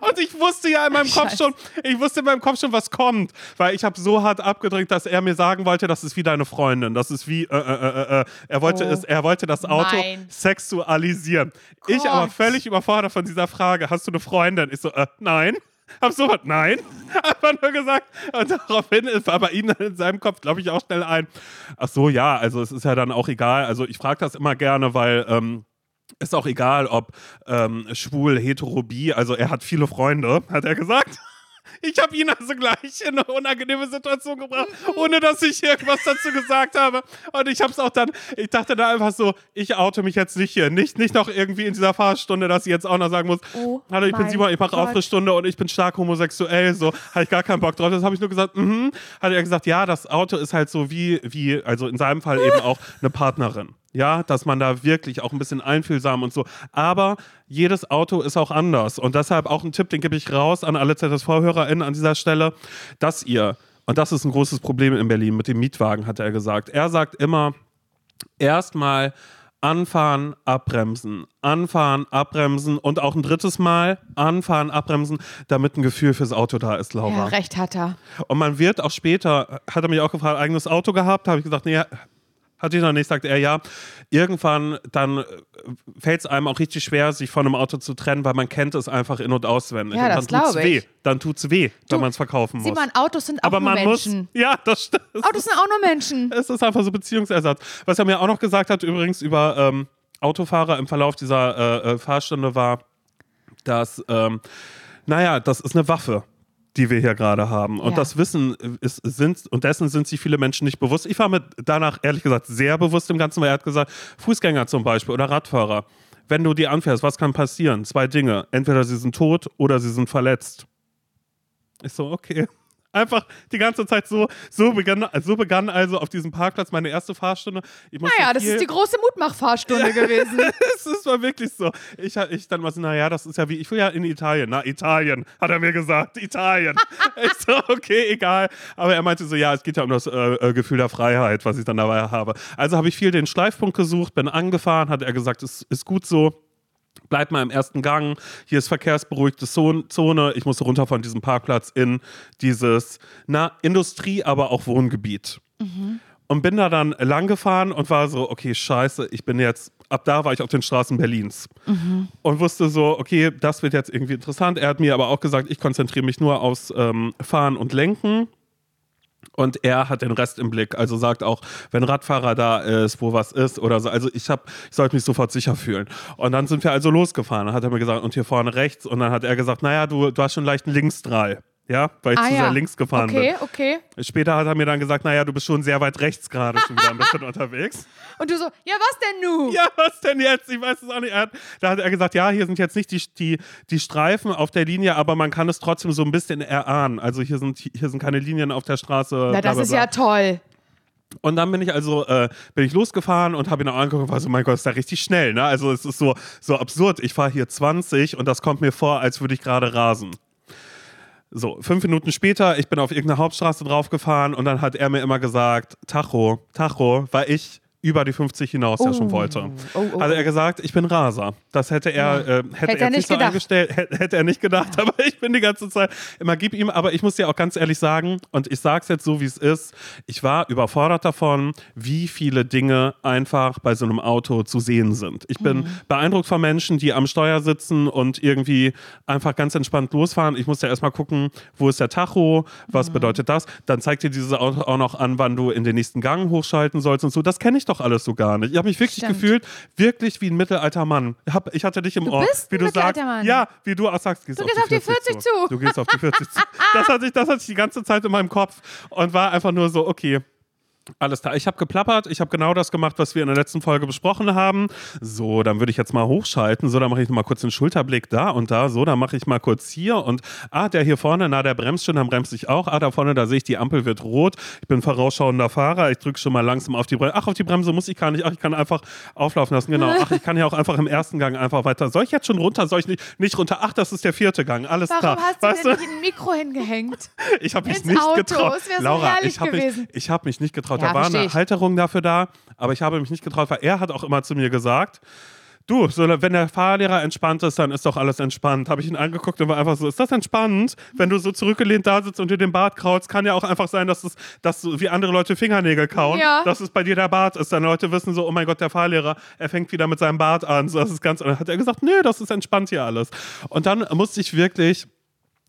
Und ich wusste ja in meinem Kopf Scheiße. schon, ich wusste in meinem Kopf schon, was kommt, weil ich habe so hart abgedrückt, dass er mir sagen wollte, das ist wie deine Freundin, das ist wie, äh, äh, äh, äh. er wollte Oh. es, er wollte das Auto Mein sexualisieren. Ich aber Gott. völlig überfordert von dieser Frage, hast du eine Freundin? Ich so, äh, nein. Hab sofort nein, einfach nur gesagt. Und daraufhin ist war bei ihm in seinem Kopf, glaube ich, auch schnell ein. Ach so, ja, also es ist ja dann auch egal. Also ich frage das immer gerne, weil ähm, ist auch egal, ob ähm, schwul, hetero, bi, also er hat viele Freunde, hat er gesagt. Ich habe ihn also gleich in eine unangenehme Situation gebracht, ohne dass ich irgendwas dazu gesagt habe. Und ich habe es auch dann, ich dachte da einfach so, ich oute mich jetzt nicht hier. Nicht, nicht noch irgendwie in dieser Fahrstunde, dass ich jetzt auch noch sagen muss, Oh hallo, ich bin Simon, ich mache. Aufrissstunde und ich bin stark homosexuell. So, hatte ich gar keinen Bock drauf. Das habe ich nur gesagt, mhm. Hat er gesagt, ja, das Auto ist halt so wie, wie, also in seinem Fall eben auch eine Partnerin. Ja, dass man da wirklich auch ein bisschen einfühlsam und so. Aber jedes Auto ist auch anders. Und deshalb auch ein Tipp, den gebe ich raus an alle ZSV-HörerInnen an dieser Stelle, dass ihr, und das ist ein großes Problem in Berlin mit dem Mietwagen, hat er gesagt. Er sagt immer, erstmal anfahren, abbremsen, anfahren, abbremsen und auch ein drittes Mal anfahren, abbremsen, damit ein Gefühl fürs Auto da ist, Laura. Ja, recht hat er. Und man wird auch später, hat er mich auch gefragt, eigenes Auto gehabt? Habe ich gesagt, nee, Hatte ich noch nicht, sagt er, ja. Irgendwann, dann fällt es einem auch richtig schwer, sich von einem Auto zu trennen, weil man kennt es einfach in- und auswendig. Ja, und dann tut's glaub ich. weh. Dann tut's weh, Du, wenn man es verkaufen muss. Simon, Autos sind auch Aber nur man Menschen. muss. Ja, das stimmt. Autos sind auch nur Menschen. Es ist einfach so Beziehungsersatz. Was er mir auch noch gesagt hat, übrigens über ähm, Autofahrer im Verlauf dieser äh, äh, Fahrstunde war, dass, ähm, naja, das ist eine Waffe, die wir hier gerade haben. Und Ja. das Wissen ist, sind, und dessen sind sich viele Menschen nicht bewusst. Ich war mir danach ehrlich gesagt sehr bewusst im Ganzen, weil er hat gesagt, Fußgänger zum Beispiel oder Radfahrer, wenn du die anfährst, was kann passieren? Zwei Dinge. Entweder sie sind tot oder sie sind verletzt. Ich so, okay. Einfach die ganze Zeit so, so begann, so begann also auf diesem Parkplatz meine erste Fahrstunde. Naja, das ist die große Mutmach-Fahrstunde gewesen. es ist war wirklich so. Ich, ich dann war so, naja, das ist ja wie, ich will ja in Italien. Na, Italien, hat er mir gesagt. Italien. ich so, okay, egal. Aber er meinte so, ja, es geht ja um das äh, äh, Gefühl der Freiheit, was ich dann dabei habe. Also habe ich viel den Schleifpunkt gesucht, bin angefahren, hat er gesagt, es ist gut so. Bleib mal im ersten Gang. Hier ist verkehrsberuhigte Zon- Zone. Ich musste runter von diesem Parkplatz in dieses, na, Industrie, aber auch Wohngebiet. Und bin da dann lang gefahren und war so, okay, scheiße, ich bin jetzt, ab da war ich auf den Straßen Berlins. Und wusste so, okay, das wird jetzt irgendwie interessant. Er hat mir aber auch gesagt, ich konzentriere mich nur aufs ähm, Fahren und Lenken. Und er hat den Rest im Blick. Also sagt auch, wenn Radfahrer da ist, wo was ist oder so. Also ich habe, ich sollte mich sofort sicher fühlen. Und dann sind wir also losgefahren. Dann hat er mir gesagt, und hier vorne rechts. Und dann hat er gesagt, naja, du, du hast schon leicht einen Linksdrall. Ja, weil ich ah zu ja. sehr links gefahren okay, okay. bin. Später hat er mir dann gesagt, naja, du bist schon sehr weit rechts gerade schon wieder ein bisschen unterwegs. Und du so, ja, was denn nu? Ja, was denn jetzt? Ich weiß es auch nicht. Hat, da hat er gesagt, ja, hier sind jetzt nicht die, die, die Streifen auf der Linie, aber man kann es trotzdem so ein bisschen erahnen. Also hier sind, hier sind keine Linien auf der Straße. Na, das ist ja toll. Und dann bin ich also äh, bin ich losgefahren und habe ihn auch angeguckt und war so, mein Gott, ist da richtig schnell. Ne? Also es ist so, so absurd. Ich fahre hier 20 und das kommt mir vor, als würde ich gerade rasen. So, fünf Minuten später, ich bin auf irgendeine Hauptstraße draufgefahren und dann hat er mir immer gesagt, Tacho, Tacho, weil ich über die 50 hinaus ja schon wollte. Oh, oh, Hat er gesagt, ich bin Raser. Das hätte er, äh, hätte, Hätte er er nicht so gedacht. eingestellt, hätte, hätte er nicht gedacht, aber ich bin die ganze Zeit immer gib ihm, aber ich muss dir auch ganz ehrlich sagen, und ich sag's jetzt so, wie es ist, ich war überfordert davon, wie viele Dinge einfach bei so einem Auto zu sehen sind. Ich bin beeindruckt von Menschen, die am Steuer sitzen und irgendwie einfach ganz entspannt losfahren. Ich muss ja erstmal gucken, wo ist der Tacho, was bedeutet das? Dann zeigt dir dieses Auto auch noch an, wann du in den nächsten Gang hochschalten sollst und so. Das kenne ich doch alles so gar nicht. Ich habe mich wirklich Stimmt. gefühlt, wirklich wie ein mittelalter Mann. Ich, hab, ich hatte dich im Du Ohr, bist wie ein du sagst. Mann. Ja, wie du auch sagst, gehst Du gehst auf die 40 zu. Du gehst auf die 40 zu. Das hatte, ich, das hatte ich die ganze Zeit in meinem Kopf und war einfach nur so, okay. Alles klar, ich habe geplappert, ich habe genau das gemacht, was wir in der letzten Folge besprochen haben. So, dann würde ich jetzt mal hochschalten. So, dann mache ich mal kurz den Schulterblick da und da. So, dann mache ich mal kurz hier und ah, der hier vorne, na, der bremst schon, dann bremse ich auch. Ah, da vorne, da sehe ich, die Ampel wird rot. Ich bin vorausschauender Fahrer, ich drücke schon mal langsam auf die Bremse. Ach, auf die Bremse muss ich gar nicht. Ach, ich kann einfach auflaufen lassen. Genau. Ach, ich kann ja auch einfach im ersten Gang einfach weiter. Soll ich jetzt schon runter? Soll ich nicht, nicht runter? Ach, das ist der vierte Gang. Alles Warum klar. hast du weißt denn du? nicht ein Mikro hingehängt? Ich habe mich ins nicht Auto? getraut. So Laura, herrlich ich habe mich, ich hab mich nicht getraut. Ja, da war eine. Halterung dafür da, aber ich habe mich nicht getraut, weil er hat auch immer zu mir gesagt, Du, so, wenn der Fahrlehrer entspannt ist, dann ist doch alles entspannt. Habe ich ihn angeguckt und war einfach so, ist das entspannt? Wenn du so zurückgelehnt da sitzt und dir den Bart kraulst, kann ja auch einfach sein, dass es, dass du, wie andere Leute Fingernägel kauen, Ja. dass es bei dir der Bart ist. Dann Leute wissen so, oh mein Gott, der Fahrlehrer, er fängt wieder mit seinem Bart an. So, das ist ganz, und dann hat er gesagt, nee, das ist entspannt hier alles. Und dann musste ich wirklich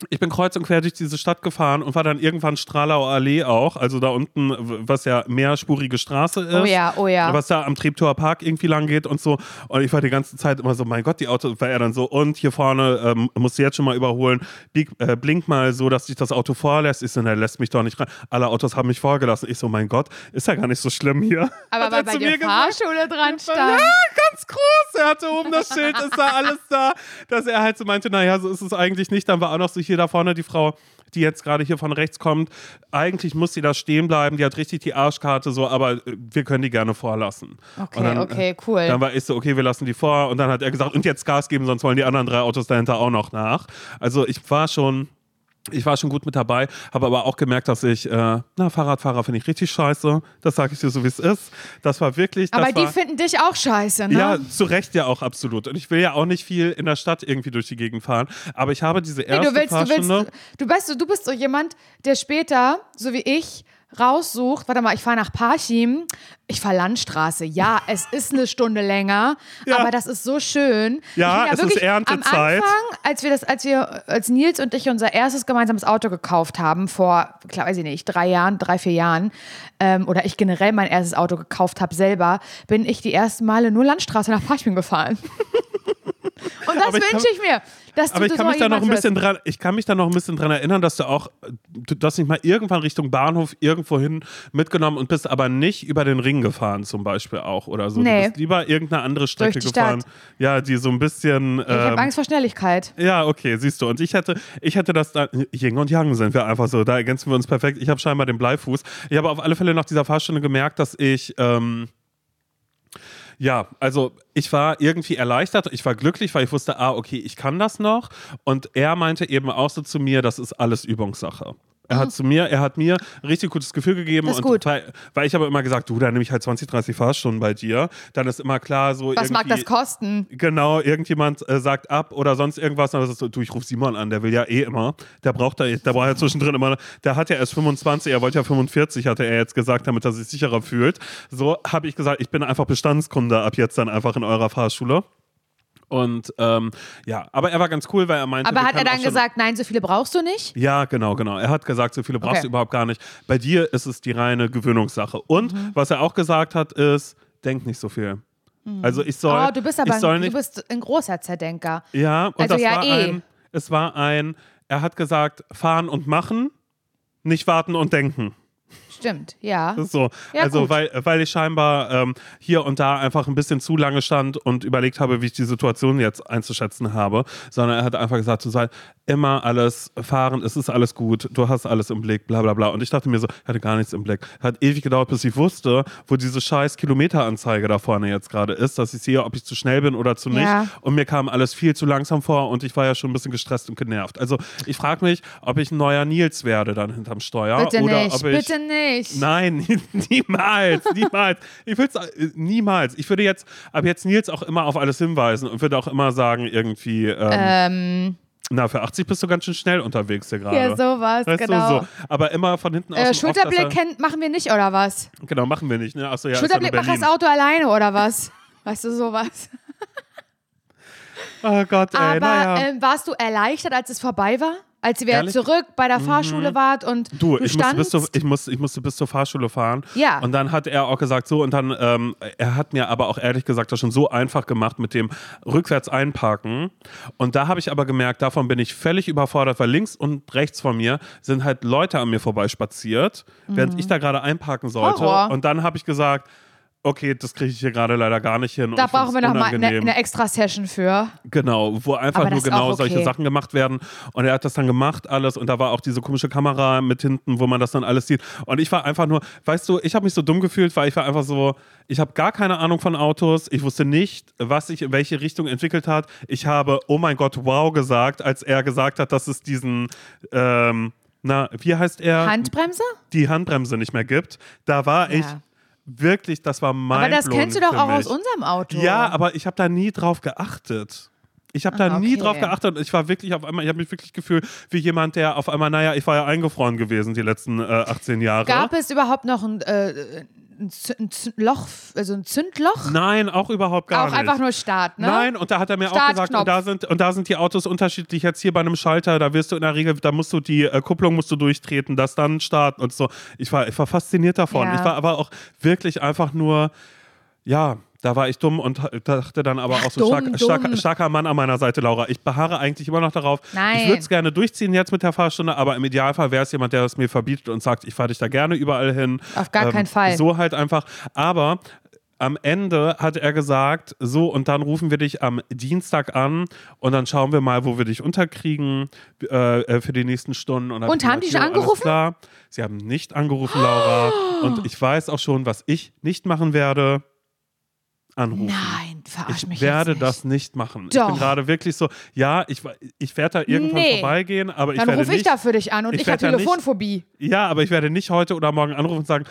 ich bin kreuz und quer durch diese Stadt gefahren und war dann irgendwann Strahlau Allee auch, also da unten, was ja mehrspurige Straße ist. Oh ja, oh ja. Was da am Treptower Park irgendwie lang geht und so. Und ich war die ganze Zeit immer so, mein Gott, die Autos, war er dann so, und hier vorne ähm, musst du jetzt schon mal überholen, Bieg, äh, blink mal so, dass dich das Auto vorlässt. Ich so, ne, lässt mich doch nicht rein. Alle Autos haben mich vorgelassen. Ich so, mein Gott, ist ja gar nicht so schlimm hier. Aber weil bei der mir gesagt. Fahrschule dran Ja, stand. ganz groß. Er hatte oben das Schild, ist da alles da. Dass er halt so meinte, naja, so ist es eigentlich nicht. Dann war auch noch so hier da vorne die Frau, die jetzt gerade hier von rechts kommt. Eigentlich muss sie da stehen bleiben. Die hat richtig die Arschkarte so, aber äh, wir können die gerne vorlassen. Okay, dann, okay, cool. Dann war ich so, okay, wir lassen die vor. Und dann hat er gesagt, und jetzt Gas geben, sonst wollen die anderen drei Autos dahinter auch noch nach. Also ich war schon. Ich war schon gut mit dabei, habe aber auch gemerkt, dass ich, äh, na, Fahrradfahrer finde ich richtig scheiße. Das sage ich dir so, wie es ist. Das war wirklich. Aber die war, finden dich auch scheiße, ne? ja, zu Recht ja auch absolut. Und ich will ja auch nicht viel in der Stadt irgendwie durch die Gegend fahren. Aber ich habe diese Nee, erste du willst, du Fahrstunde. willst, du bist, du bist so jemand, der später, so wie ich, raussucht, warte mal, ich fahre nach Parchim, ich fahre Landstraße. Ja, es ist eine Stunde länger, Ja. aber das ist so schön. Ja, bin es ist Erntezeit. Am Anfang, als wir das, als wir, als Nils und ich unser erstes gemeinsames Auto gekauft haben, vor, klar, weiß ich nicht, drei Jahren, drei, vier Jahren, ähm, oder ich generell mein erstes Auto gekauft habe selber, bin ich die ersten Male nur Landstraße nach Parchim gefahren. und das wünsche ich mir. Dass du Aber ich kann mich da noch ein bisschen dran, ich kann mich da noch ein bisschen dran erinnern, dass du auch, du hast nicht mal irgendwann Richtung Bahnhof irgendwo hin mitgenommen und bist aber nicht über den Ring gefahren zum Beispiel auch oder so. Nee. Du bist lieber irgendeine andere Strecke gefahren. Stadt. Ja, die so ein bisschen. Ich habe ähm, Angst vor Schnelligkeit. ja, okay, siehst du. Und ich hätte, ich hätte das da, Yin und Yang sind wir einfach so, da ergänzen wir uns perfekt. Ich habe scheinbar den Bleifuß. Ich habe auf alle Fälle nach dieser Fahrstunde gemerkt, dass ich, ähm, ja, also ich war irgendwie erleichtert, ich war glücklich, weil ich wusste, ah, okay, ich kann das noch. Und er meinte eben auch so zu mir, das ist alles Übungssache. Er hat zu mir, er hat mir ein richtig gutes Gefühl gegeben. Mhm. Das ist gut. Weil, weil ich habe immer gesagt, du, da nehme ich halt 20, 30 Fahrstunden bei dir. Dann ist immer klar, so Was mag das kosten? Genau, irgendjemand äh, sagt ab oder sonst irgendwas. Und das ist so, du, ich rufe Simon an, der will ja eh immer. Der braucht da, der braucht ja zwischendrin immer, der hat ja erst 25, er wollte ja 45, hatte er jetzt gesagt, damit er sich sicherer fühlt. So habe ich gesagt, ich bin einfach Bestandskunde ab jetzt dann einfach in eurer Fahrschule. Und ähm, ja, aber er war ganz cool, weil er meinte. Aber hat er dann gesagt, nein, so viele brauchst du nicht? ja, genau, genau. Er hat gesagt, so viele brauchst Okay. du überhaupt gar nicht. Bei dir ist es die reine Gewöhnungssache. Und Mhm. was er auch gesagt hat, ist, denk nicht so viel. Also ich soll, oh, du bist aber ich soll ein, nicht, du bist ein großer Zerdenker. ja, und Also das ja, war eh. ein, es war ein, er hat gesagt, fahren und machen, nicht warten und denken. Stimmt, ja. So. Ja, also, gut. weil, weil ich scheinbar ähm, hier und da einfach ein bisschen zu lange stand und überlegt habe, wie ich die Situation jetzt einzuschätzen habe, sondern er hat einfach gesagt, du soll immer alles fahren, es ist alles gut, du hast alles im Blick, bla bla bla. Und ich dachte mir so, ich hatte gar nichts im Blick. Hat ewig gedauert, bis ich wusste, wo diese scheiß Kilometeranzeige da vorne jetzt gerade ist, dass ich sehe, ob ich zu schnell bin oder zu nicht. Ja. Und mir kam alles viel zu langsam vor und ich war ja schon ein bisschen gestresst und genervt. Also ich frage mich, ob ich ein neuer Nils werde dann hinterm Steuer. Bitte oder nicht, ob ich, bitte nicht. Nein, niemals, niemals. Ich will niemals. Ich würde jetzt ab jetzt Nils auch immer auf alles hinweisen und würde auch immer sagen, irgendwie, ähm, Ähm, na, für 80 bist du ganz schön schnell unterwegs hier gerade. ja, sowas, Weißt genau. du, so. Aber immer von hinten aus. Äh, Schulterblick dass er- kennt, machen wir nicht, oder was? Genau, machen wir nicht. Ne? Achso, ja, Schulterblick macht das. Auto alleine, oder was? Weißt du, sowas. Oh Gott, ey, Aber naja. ähm, warst du erleichtert, als es vorbei war? Als ihr wieder? Mhm. zurück bei der Fahrschule wart und Du, du ich musste, bis zur, ich, musste, ich musste bis zur Fahrschule fahren. Ja. Und dann hat er auch gesagt, so, und dann, ähm, er hat mir aber auch ehrlich gesagt das schon so einfach gemacht mit dem rückwärts einparken. Und da habe ich aber gemerkt, davon bin ich völlig überfordert, weil links und rechts von mir sind halt Leute an mir vorbeispaziert, während ich da gerade einparken sollte. Mhm. Horror. Und dann habe ich gesagt, okay, das kriege ich hier gerade leider gar nicht hin. da ich brauchen wir noch mal eine, eine extra Session für. Genau, wo einfach nur genau okay. solche Sachen gemacht werden. Und er hat das dann gemacht, alles. Und da war auch diese komische Kamera mit hinten, wo man das dann alles sieht. Und ich war einfach nur, weißt du, ich habe mich so dumm gefühlt, weil ich war einfach so, ich habe gar keine Ahnung von Autos. Ich wusste nicht, was sich in welche Richtung entwickelt hat. Ich habe, oh mein Gott, wow gesagt, als er gesagt hat, dass es diesen, ähm, na, wie heißt er? Handbremse? die Handbremse nicht mehr gibt. Da war ich Ja. Wirklich, das war mein Aber das kennst du doch auch aus unserem Auto. ja, aber ich habe da nie drauf geachtet. Ich habe da Ah, nie okay. drauf geachtet. Ich war wirklich auf einmal, ich habe mich wirklich gefühlt wie jemand, der auf einmal, naja, ich war ja eingefroren gewesen die letzten äh, 18 Jahre. Gab es überhaupt noch ein, äh, ein, ein Loch, also ein Zündloch? Nein, auch überhaupt gar auch nicht. einfach nur Start, ne? Nein, und da hat er mir auch gesagt, und da, sind, und da sind die Autos unterschiedlich. Jetzt hier bei einem Schalter, da wirst du in der Regel, da musst du die äh, Kupplung musst du durchtreten, das dann starten und so. Ich war, ich war fasziniert davon. Ja. Ich war aber auch wirklich einfach nur, ja, da war ich dumm und dachte dann aber auch so dumm, stark, dumm. starker, starker Mann an meiner Seite, Laura. Ich beharre eigentlich immer noch darauf. Nein. Ich würde es gerne durchziehen jetzt mit der Fahrstunde, aber im Idealfall wäre es jemand, der es mir verbietet und sagt, ich fahre dich da gerne überall hin. Auf gar keinen Fall. So halt einfach. Aber am Ende hat er gesagt, so und dann rufen wir dich am Dienstag an und dann schauen wir mal, wo wir dich unterkriegen äh, äh, für die nächsten Stunden. Und, Und hab haben die schon angerufen? Sie haben nicht angerufen, Laura. Und ich weiß auch schon, was ich nicht machen werde. Anrufen. Nein, verarsch Ich mich werde jetzt nicht. das nicht machen. Ich Doch. bin gerade wirklich so, ja, ich, ich werde da irgendwann Nee. vorbeigehen, aber ich Dann werde rufe ich da für dich an und ich ich, habe da nicht- Telefonphobie. Ja, aber ich werde nicht heute oder morgen anrufen und sagen,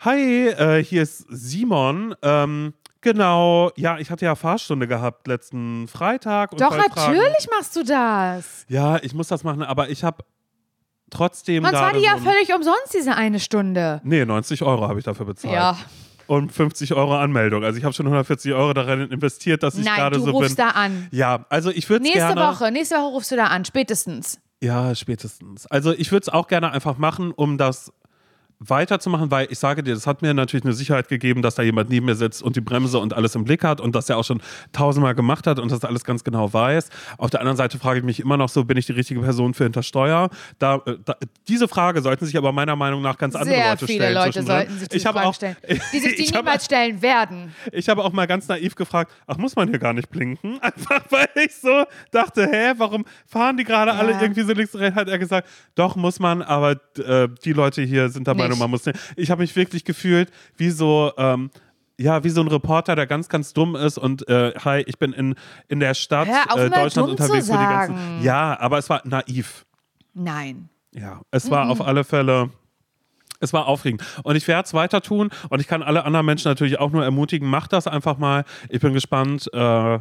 hi, äh, hier ist Simon. Ähm, genau, ja, ich hatte ja Fahrstunde gehabt letzten Freitag. Und Doch, natürlich machst du das. Ja, ich muss das machen, aber ich habe trotzdem Sonst war die ja so völlig umsonst, diese eine Stunde. Nee, 90 Euro habe ich dafür bezahlt. Ja. Und 50 Euro Anmeldung. Also ich habe schon 140 Euro darin investiert, dass ich Nein, gerade du so rufst bin. da an. Ja, also ich würde es Nächste gerne. Woche, nächste Woche rufst du da an, spätestens. Ja, spätestens. Also ich würde es auch gerne einfach machen, um das weiterzumachen, weil ich sage dir, das hat mir natürlich eine Sicherheit gegeben, dass da jemand neben mir sitzt und die Bremse und alles im Blick hat und das er auch schon tausendmal gemacht hat und das alles ganz genau weiß. Auf der anderen Seite frage ich mich immer noch so, bin ich die richtige Person für Hintersteuer? Da, äh, da, diese Frage sollten sich aber meiner Meinung nach ganz andere Sehr Leute viele stellen. Leute sollten sich diese ich habe Fragen auch, stellen, die sich die niemals stellen werden. ich habe auch mal ganz naiv gefragt, ach, muss man hier gar nicht blinken? Einfach weil ich so dachte, hä, warum fahren die gerade alle Ja. irgendwie so links rechts? Hat er gesagt, doch, muss man, aber äh, die Leute hier sind der Meinung, Nicht. man muss nicht. Ich habe mich wirklich gefühlt wie so, ähm, ja, wie so ein Reporter, der ganz, ganz dumm ist und äh, hi, ich bin in, in der Stadt Hör auf, äh, Deutschland unterwegs, wo die ganzen. Ja, aber es war naiv. Nein. Ja, es war auf alle Fälle. Es war aufregend. Und ich werde es weiter tun. Und ich kann alle anderen Menschen natürlich auch nur ermutigen, macht das einfach mal. Ich bin gespannt, äh,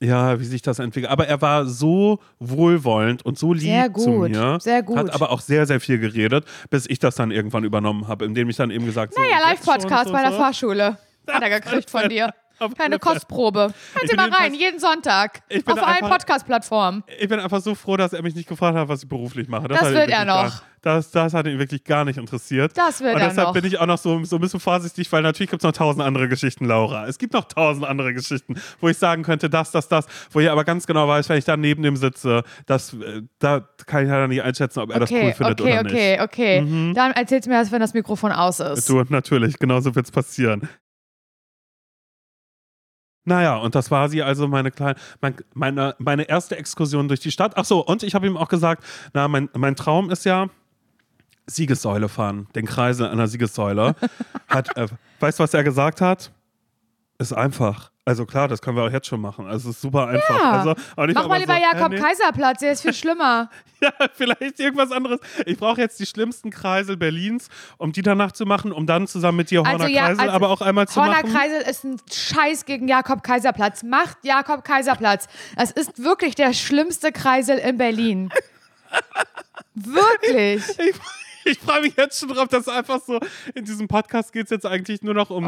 ja, wie sich das entwickelt. Aber er war so wohlwollend und so lieb Sehr zu gut, mir. sehr gut. Hat aber auch sehr, sehr viel geredet, bis ich das dann irgendwann übernommen habe, indem ich dann eben gesagt habe: Naja, so, Live-Podcast so bei der. Fahrschule. Hat er gekriegt von dir. Keine. Kostprobe. Hören Sie mal rein, jeden Sonntag. Auf allen Podcast-Plattformen. Ich bin einfach so froh, dass er mich nicht gefragt hat, was ich beruflich mache. Das ihn wird er noch. Gar, das, das hat ihn wirklich gar nicht interessiert. Das wird Und er deshalb noch. bin ich auch noch so, so ein bisschen vorsichtig, weil natürlich gibt es noch tausend andere Geschichten, Laura. Es gibt noch tausend andere Geschichten, wo ich sagen könnte, das, das, das, wo ich aber ganz genau weiß, wenn ich da neben dem sitze, das, äh, da kann ich leider nicht einschätzen, ob er das cool Okay, findet okay, oder okay, nicht. okay. Dann erzählst du mir das, wenn das Mikrofon aus ist. Du, natürlich, genauso wird es passieren. Naja, und das war sie also meine kleine, mein, meine, meine erste Exkursion durch die Stadt. Ach so, und ich habe ihm auch gesagt, na, mein, mein Traum ist ja Siegessäule fahren, den Kreisel einer Siegessäule. hat, äh, weißt du, was er gesagt hat? Ist einfach. Also klar, das können wir auch jetzt schon machen. Also es ist super einfach. Ja. Also, Mach mal lieber so, Jakob äh, nee. Kaiserplatz, der ist viel schlimmer. Ja, vielleicht irgendwas anderes. Ich brauche jetzt die schlimmsten Kreisel Berlins, um die danach zu machen, um dann zusammen mit dir Horner Also ja, Kreisel also aber auch einmal zu Horner machen. Kreisel ist ein Scheiß gegen Jakob Kaiserplatz. Macht Jakob Kaiserplatz. Es ist wirklich der schlimmste Kreisel in Berlin. wirklich. Ich, ich freue mich jetzt schon drauf, dass einfach so, in diesem Podcast geht es jetzt eigentlich nur noch um,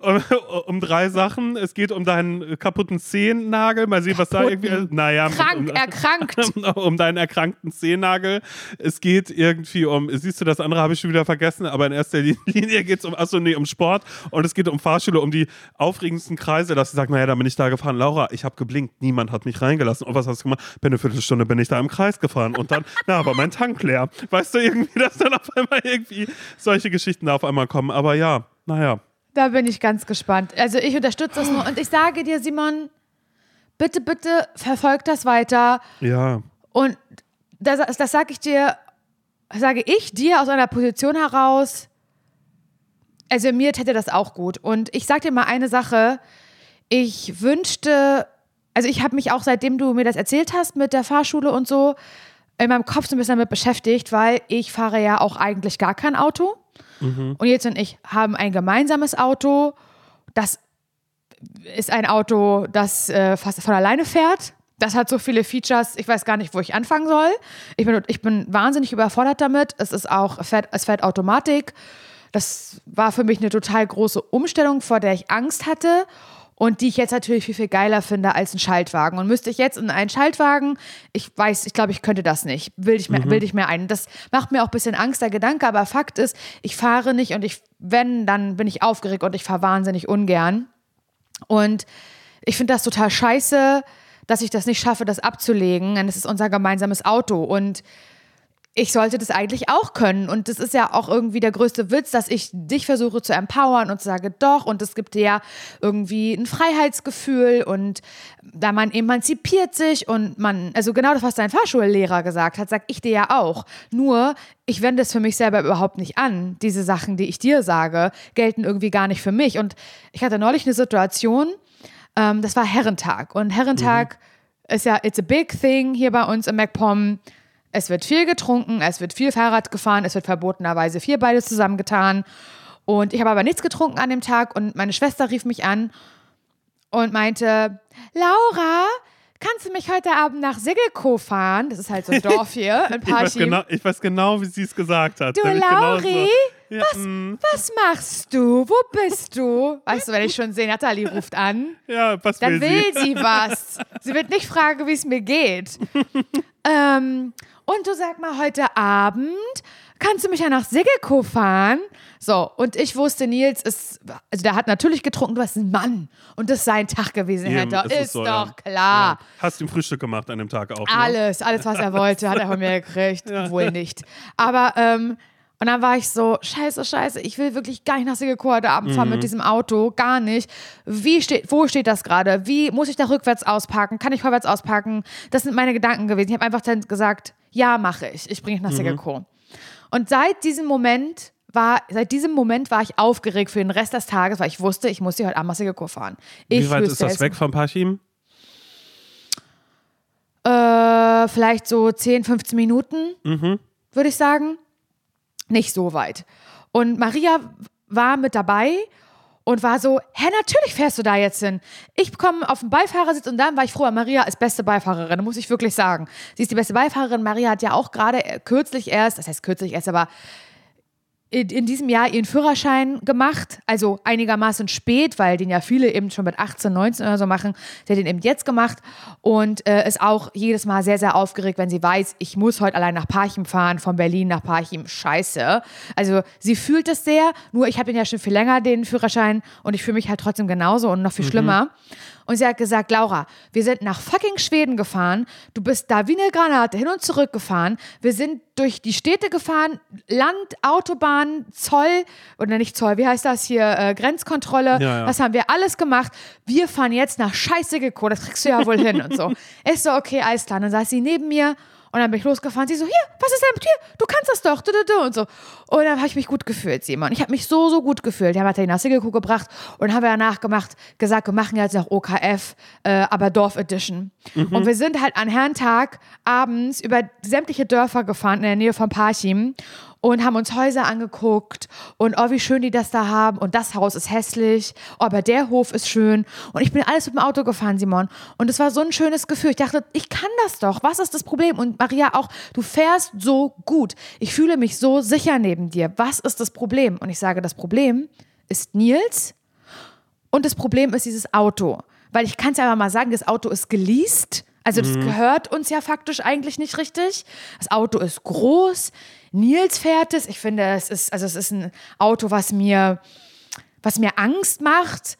Um. Um, um, drei Sachen. Es geht um deinen kaputten Zehennagel. Mal sehen, was da irgendwie. Naja, Krank, um, erkrankt. um deinen erkrankten Zehennagel. Es geht irgendwie um, siehst du, das andere habe ich schon wieder vergessen, aber in erster Linie geht es um, achso, nee, um Sport und es geht um Fahrschule, um die aufregendsten Kreise, dass sie sagt, naja, da bin ich da gefahren. Laura, ich habe geblinkt, niemand hat mich reingelassen. Und was hast du gemacht? Bin eine Viertelstunde bin ich da im Kreis gefahren und dann, na, aber mein Tank leer. Weißt du irgendwie, dass dann auf einmal irgendwie solche Geschichten da auf einmal kommen. Aber ja, naja. Da bin ich ganz gespannt. Also ich unterstütze das nur. Und ich sage dir, Simon, bitte, bitte verfolg das weiter. Ja. Und das, das sage ich dir, sage ich dir aus einer Position heraus, also mir täte das auch gut. Und ich sage dir mal eine Sache, ich wünschte, also ich habe mich auch, seitdem du mir das erzählt hast mit der Fahrschule und so, in meinem Kopf so ein bisschen damit beschäftigt, weil ich fahre ja auch eigentlich gar kein Auto. Und jetzt und ich haben ein gemeinsames Auto. Das ist ein Auto, das äh, fast von alleine fährt. Das hat so viele Features, ich weiß gar nicht, wo ich anfangen soll. Ich bin, ich bin wahnsinnig überfordert damit. Es ist auch, fährt, es fährt Automatik. Das war für mich eine total große Umstellung, vor der ich Angst hatte und die ich jetzt natürlich viel, viel geiler finde als ein Schaltwagen. Und müsste ich jetzt in einen Schaltwagen, ich weiß, ich glaube, ich könnte das nicht. Will ich mir, will ich mir ein. Das macht mir auch ein bisschen Angst, der Gedanke, aber Fakt ist, ich fahre nicht und ich, wenn, dann bin ich aufgeregt und ich fahre wahnsinnig ungern. Und ich finde das total scheiße, dass ich das nicht schaffe, das abzulegen. Denn es ist unser gemeinsames Auto. Und ich sollte das eigentlich auch können. Und das ist ja auch irgendwie der größte Witz, dass ich dich versuche zu empowern und sage doch. Und es gibt dir ja irgendwie ein Freiheitsgefühl und da man emanzipiert sich und man, also genau das, was dein Fahrschullehrer gesagt hat, sag ich dir ja auch. Nur, ich wende es für mich selber überhaupt nicht an. Diese Sachen, die ich dir sage, gelten irgendwie gar nicht für mich. Und ich hatte neulich eine Situation, ähm, das war Herrentag. Und Herrentag ist ja, it's a big thing hier bei uns im MacPom. Es wird viel getrunken, es wird viel Fahrrad gefahren, es wird verbotenerweise viel beides zusammengetan. Und ich habe aber nichts getrunken an dem Tag und meine Schwester rief mich an und meinte, Laura, kannst du mich heute Abend nach Siggelko fahren? Das ist halt so ein Dorf hier in Ich weiß, genau, ich weiß genau, wie sie es gesagt hat. Du, genauso. Lauri, Ja, was, mm, was machst du? Wo bist du? Weißt du, wenn ich schon sehe, Nathalie ruft an, ja, was dann will, will sie? sie was. Sie wird nicht fragen, wie es mir geht. ähm, und du sag mal, heute Abend kannst du mich ja nach Siggelko fahren? So, und ich wusste, Nils ist, also der hat natürlich getrunken, du bist ein Mann. Und das ist sein Tag gewesen, Eben, Händler. ist Ist so, doch ja. klar. Ja. Hast du ihm Frühstück gemacht an dem Tag auch? Ne? Alles, alles, was er wollte, hat er von mir gekriegt. Wohl nicht. Aber, ähm, und dann war ich so, scheiße, scheiße, ich will wirklich gar nicht nach Siggelko heute Abend fahren Mhm. mit diesem Auto, gar nicht. Wie steht, wo steht das gerade? Wie muss ich da rückwärts ausparken? Kann ich vorwärts ausparken? Das sind meine Gedanken gewesen. Ich habe einfach dann gesagt, ja, mache ich. Ich bringe dich nach Mhm. Und seit diesem Moment war, seit diesem Moment war ich aufgeregt für den Rest des Tages, weil ich wusste, ich muss hier heute Abend nach Siggelko fahren. Ich Wie weit ist das weg von Parchim? Äh, vielleicht so 10, 15 Minuten, Mhm. würde ich sagen. Nicht so weit. Und Maria war mit dabei und war so, hä, natürlich fährst du da jetzt hin. Ich komme auf den Beifahrersitz und dann war ich froh, Maria ist beste Beifahrerin, muss ich wirklich sagen. Sie ist die beste Beifahrerin. Maria hat ja auch gerade äh, kürzlich erst, das heißt kürzlich erst, aber in, diesem Jahr ihren Führerschein gemacht, also einigermaßen spät, weil den ja viele eben schon mit 18, 19 oder so machen. Sie hat den eben jetzt gemacht und äh, ist auch jedes Mal sehr, sehr aufgeregt, wenn sie weiß, ich muss heute allein nach Parchim fahren, von Berlin nach Parchim. Scheiße. Also sie fühlt es sehr, nur ich habe den ja schon viel länger, den Führerschein, und ich fühle mich halt trotzdem genauso und noch viel schlimmer. Und sie hat gesagt, Laura, wir sind nach fucking Schweden gefahren. Du bist da wie eine Granate hin und zurück gefahren. Wir sind durch die Städte gefahren, Land, Autobahn, Zoll, oder nicht Zoll, wie heißt das hier, äh, Grenzkontrolle. Ja, ja. Das haben wir alles gemacht. Wir fahren jetzt nach Scheißigeko, das kriegst du ja wohl hin und so. Ich so, okay, alles klar. Dann saß sie neben mir und dann bin ich losgefahren. Sie so, hier, was ist denn mit dir? Du kannst das doch. Und so. Und dann habe ich mich gut gefühlt, Simon. Ich habe mich so, so gut gefühlt. Die haben halt nach Siggelko gebracht und haben wir danach gemacht, gesagt, wir machen jetzt noch OKF, äh, aber Dorf Edition. Und wir sind halt an Herrentag abends über sämtliche Dörfer gefahren in der Nähe von Parchim und haben uns Häuser angeguckt und oh, wie schön die das da haben und das Haus ist hässlich, oh, aber der Hof ist schön und ich bin alles mit dem Auto gefahren, Simon und es war so ein schönes Gefühl. Ich dachte, ich kann das doch, was ist das Problem? Und Maria auch, du fährst so gut, ich fühle mich so sicher neben dir, was ist das Problem? Und ich sage, das Problem ist Nils und das Problem ist dieses Auto. Weil ich kann es ja einfach mal sagen, das Auto ist geleast. Also das gehört uns ja faktisch eigentlich nicht richtig. Das Auto ist groß. Nils fährt es. Ich finde, es ist, also es ist ein Auto, was mir, was mir Angst macht,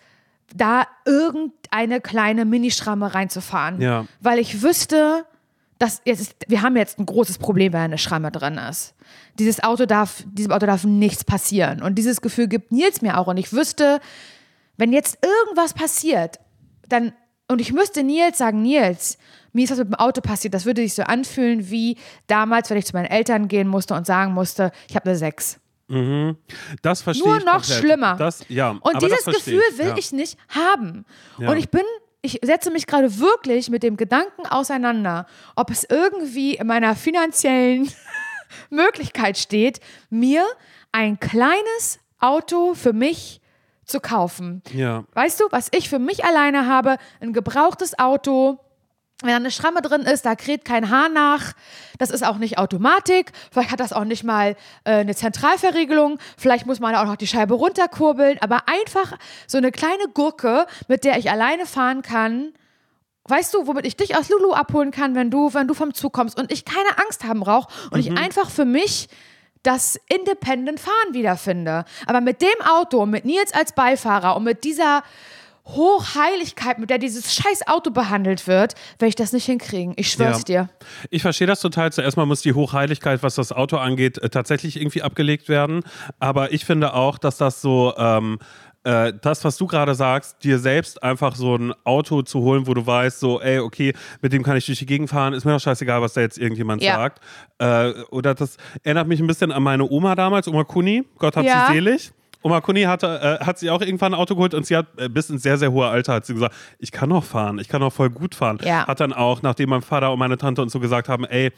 da irgendeine kleine Minischramme reinzufahren. Ja. Weil ich wüsste, dass jetzt ist, wir haben jetzt ein großes Problem, wenn eine Schramme drin ist. Dieses Auto darf, diesem Auto darf nichts passieren. Und dieses Gefühl gibt Nils mir auch. Und ich wüsste, wenn jetzt irgendwas passiert, dann, und ich müsste Nils sagen, Nils, mir ist was mit dem Auto passiert, das würde sich so anfühlen wie damals, wenn ich zu meinen Eltern gehen musste und sagen musste, ich habe eine 6. Das verstehe Nur ich noch komplett. schlimmer. Das, ja, Und dieses Gefühl will ja. ich nicht haben. Ja. Und ich bin, ich setze mich gerade wirklich mit dem Gedanken auseinander, ob es irgendwie in meiner finanziellen Möglichkeit steht, mir ein kleines Auto für mich zu kaufen. Ja. Weißt du, was ich für mich alleine habe, ein gebrauchtes Auto. Wenn da eine Schramme drin ist, da kräht kein Haar nach. Das ist auch nicht Automatik. Vielleicht hat das auch nicht mal äh, eine Zentralverriegelung. Vielleicht muss man auch noch die Scheibe runterkurbeln. Aber einfach so eine kleine Gurke, mit der ich alleine fahren kann. Weißt du, womit ich dich aus Lulu abholen kann, wenn du, wenn du vom Zug kommst und ich keine Angst haben brauche und ich einfach für mich das Independent Fahren wiederfinde. Aber mit dem Auto, mit Nils als Beifahrer und mit dieser Hochheiligkeit, mit der dieses scheiß Auto behandelt wird, werde ich das nicht hinkriegen. Ich schwör's Ja. dir. Ich verstehe das total. Zuerst mal muss die Hochheiligkeit, was das Auto angeht, äh, tatsächlich irgendwie abgelegt werden. Aber ich finde auch, dass das so, ähm, äh, das, was du gerade sagst, dir selbst einfach so ein Auto zu holen, wo du weißt, so, ey, okay, mit dem kann ich durch die Gegend fahren, ist mir doch scheißegal, was da jetzt irgendjemand Ja. sagt. Äh, oder das erinnert mich ein bisschen an meine Oma damals, Oma Kuni, Gott hab Ja. sie selig. Oma Kuni hatte, äh, hat sich auch irgendwann ein Auto geholt und sie hat äh, bis ins sehr, sehr hohe Alter hat sie gesagt, ich kann noch fahren, ich kann noch voll gut fahren. Ja. Hat dann auch, nachdem mein Vater und meine Tante uns so gesagt haben, ey,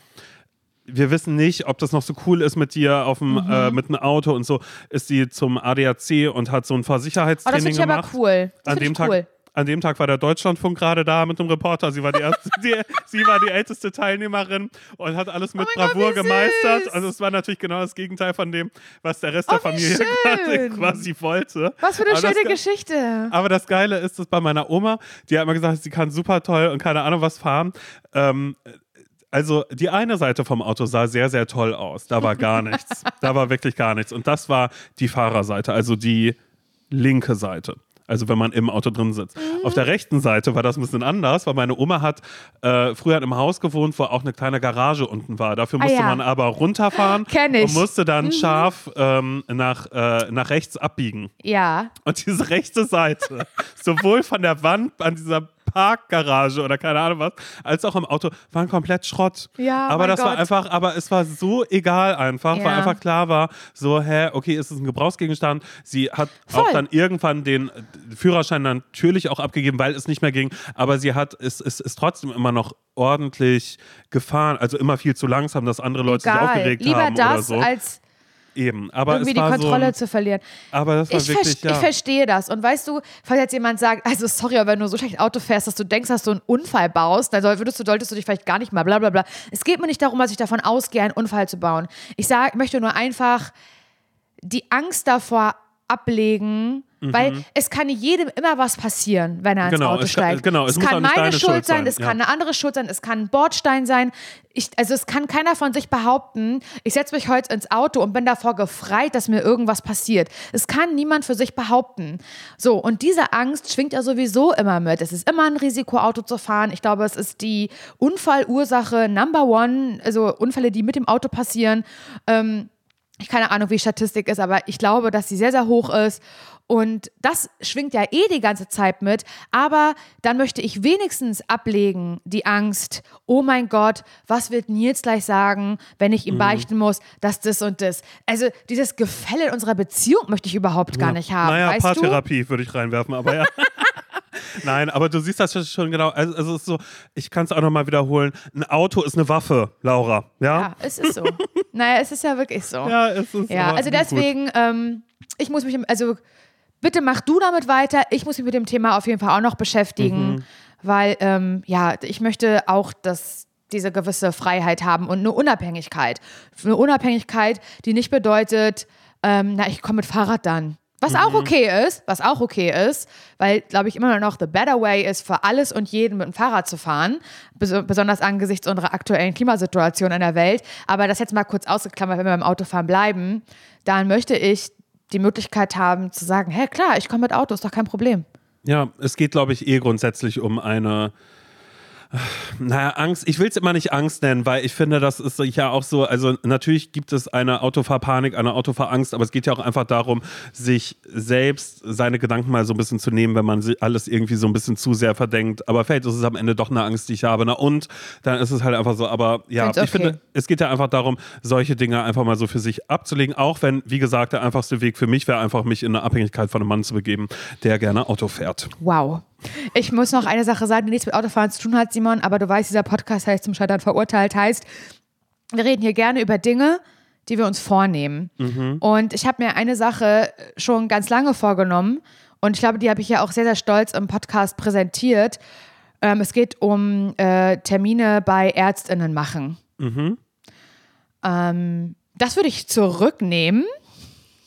wir wissen nicht, ob das noch so cool ist mit dir auf dem, Mhm. äh, mit einem Auto und so, ist sie zum ADAC und hat so ein Oh, das Fahrsicherheitstraining finde ich aber gemacht. cool. Das an dem Tag, cool. An dem Tag war der Deutschlandfunk gerade da mit dem Reporter. Sie war die, erste, die, sie war die älteste Teilnehmerin und hat alles mit Oh Bravour Gott, gemeistert. Also es war natürlich genau das Gegenteil von dem, was der Rest Oh, der Familie gerade quasi wollte. Was für eine Aber schöne Ge- Geschichte. aber das Geile ist, dass bei meiner Oma, die hat immer gesagt, sie kann super toll und keine Ahnung was fahren. Ähm, also die eine Seite vom Auto sah sehr, sehr toll aus. Da war gar nichts. Da war wirklich gar nichts. Und das war die Fahrerseite, also die linke Seite. Also wenn man im Auto drin sitzt. Auf der rechten Seite war das ein bisschen anders, weil meine Oma hat äh, früher in einem Haus gewohnt, wo auch eine kleine Garage unten war. Dafür musste Ah, ja. man aber runterfahren Kenn ich. und musste dann scharf ähm, nach, äh, nach rechts abbiegen. Ja. Und diese rechte Seite, sowohl von der Wand an dieser Parkgarage oder keine Ahnung was, als auch im Auto, waren komplett Schrott. Ja, aber das war Gott. einfach, aber es war so egal einfach, weil Ja. einfach klar war, so, hä, okay, ist es ein Gebrauchsgegenstand? Sie hat Voll. auch dann irgendwann den Führerschein natürlich auch abgegeben, weil es nicht mehr ging, aber sie hat, es ist, ist trotzdem immer noch ordentlich gefahren, also immer viel zu langsam, dass andere Leute sich Egal. aufgeregt Lieber haben oder das, so. als Eben, aber irgendwie es die Kontrolle so, zu verlieren. aber das war Ich, wirklich, ja. ich verstehe das. Und weißt du, falls jetzt jemand sagt, also sorry, aber wenn du so schlecht Auto fährst, dass du denkst, dass du einen Unfall baust, dann soll, würdest du, solltest du dich vielleicht gar nicht mal bla bla bla. Es geht mir nicht darum, dass ich davon ausgehe, einen Unfall zu bauen. Ich sag, möchte nur einfach die Angst davor ablegen, weil es kann jedem immer was passieren, wenn er ins Mhm. Genau, Auto es kann- steigt. genau, es es kann meine Schuld Schuld sein, sein, es ja. kann eine andere Schuld sein, es kann ein Bordstein sein. Ich, also es kann keiner von sich behaupten, ich setze mich heute ins Auto und bin davor gefreit, dass mir irgendwas passiert. Es kann niemand für sich behaupten. So, und diese Angst schwingt ja sowieso immer mit. Es ist immer ein Risiko, Auto zu fahren. Ich glaube, es ist die Unfallursache Number One, also Unfälle, die mit dem Auto passieren. Ähm, ich keine Ahnung, wie die Statistik ist, aber ich glaube, dass sie sehr, sehr hoch ist. Und das schwingt ja eh die ganze Zeit mit. Aber dann möchte ich wenigstens ablegen, die Angst, oh mein Gott, was wird Nils gleich sagen, wenn ich ihm Mhm. beichten muss, dass das und das. Also dieses Gefälle in unserer Beziehung möchte ich überhaupt gar nicht haben. Naja, weißt? Paartherapie würde ich reinwerfen, aber ja. Nein, aber du siehst das schon genau. Also, also es ist so, ich kann es auch nochmal wiederholen. Ein Auto ist eine Waffe, Laura. Ja? Ja, es ist so. naja, es ist ja wirklich so. Ja, es ist Ja, also deswegen, ähm, ich muss mich, also bitte mach du damit weiter. Ich muss mich mit dem Thema auf jeden Fall auch noch beschäftigen, Mhm. weil, ähm, ja, ich möchte auch, dass diese gewisse Freiheit haben und eine Unabhängigkeit. Eine Unabhängigkeit, die nicht bedeutet, ähm, na, ich komme mit Fahrrad dann. Was auch Mhm. okay ist, was auch okay ist, weil, glaube ich, immer noch the better way ist, für alles und jeden mit dem Fahrrad zu fahren, bes besonders angesichts unserer aktuellen Klimasituation in der Welt. Aber das jetzt mal kurz ausgeklammert, wenn wir beim Autofahren bleiben, dann möchte ich die Möglichkeit haben zu sagen, hey, klar, ich komme mit Auto, ist doch kein Problem. Ja, es geht, glaube ich, eh grundsätzlich um eine. Naja, Angst, ich will es immer nicht Angst nennen, weil ich finde, das ist ja auch so, also natürlich gibt es eine Autofahrpanik, eine Autofahrangst, aber es geht ja auch einfach darum, sich selbst seine Gedanken mal so ein bisschen zu nehmen, wenn man alles irgendwie so ein bisschen zu sehr verdenkt. Aber vielleicht ist es am Ende doch eine Angst, die ich habe. Na und dann ist es halt einfach so, aber ja, Find's ich finde, es geht ja einfach darum, solche Dinge einfach mal so für sich abzulegen, auch wenn, wie gesagt, der einfachste Weg für mich wäre einfach, mich in eine Abhängigkeit von einem Mann zu begeben, der gerne Auto fährt. Wow. Ich muss noch eine Sache sagen, die nichts mit Autofahren zu tun hat, Simon, aber du weißt, dieser Podcast heißt zum Scheitern verurteilt, heißt, wir reden hier gerne über Dinge, die wir uns vornehmen. Und ich habe mir eine Sache schon ganz lange vorgenommen und ich glaube, die habe ich ja auch sehr, sehr stolz im Podcast präsentiert. Ähm, es geht um äh, Termine bei ÄrztInnen machen. Ähm, das würde ich zurücknehmen.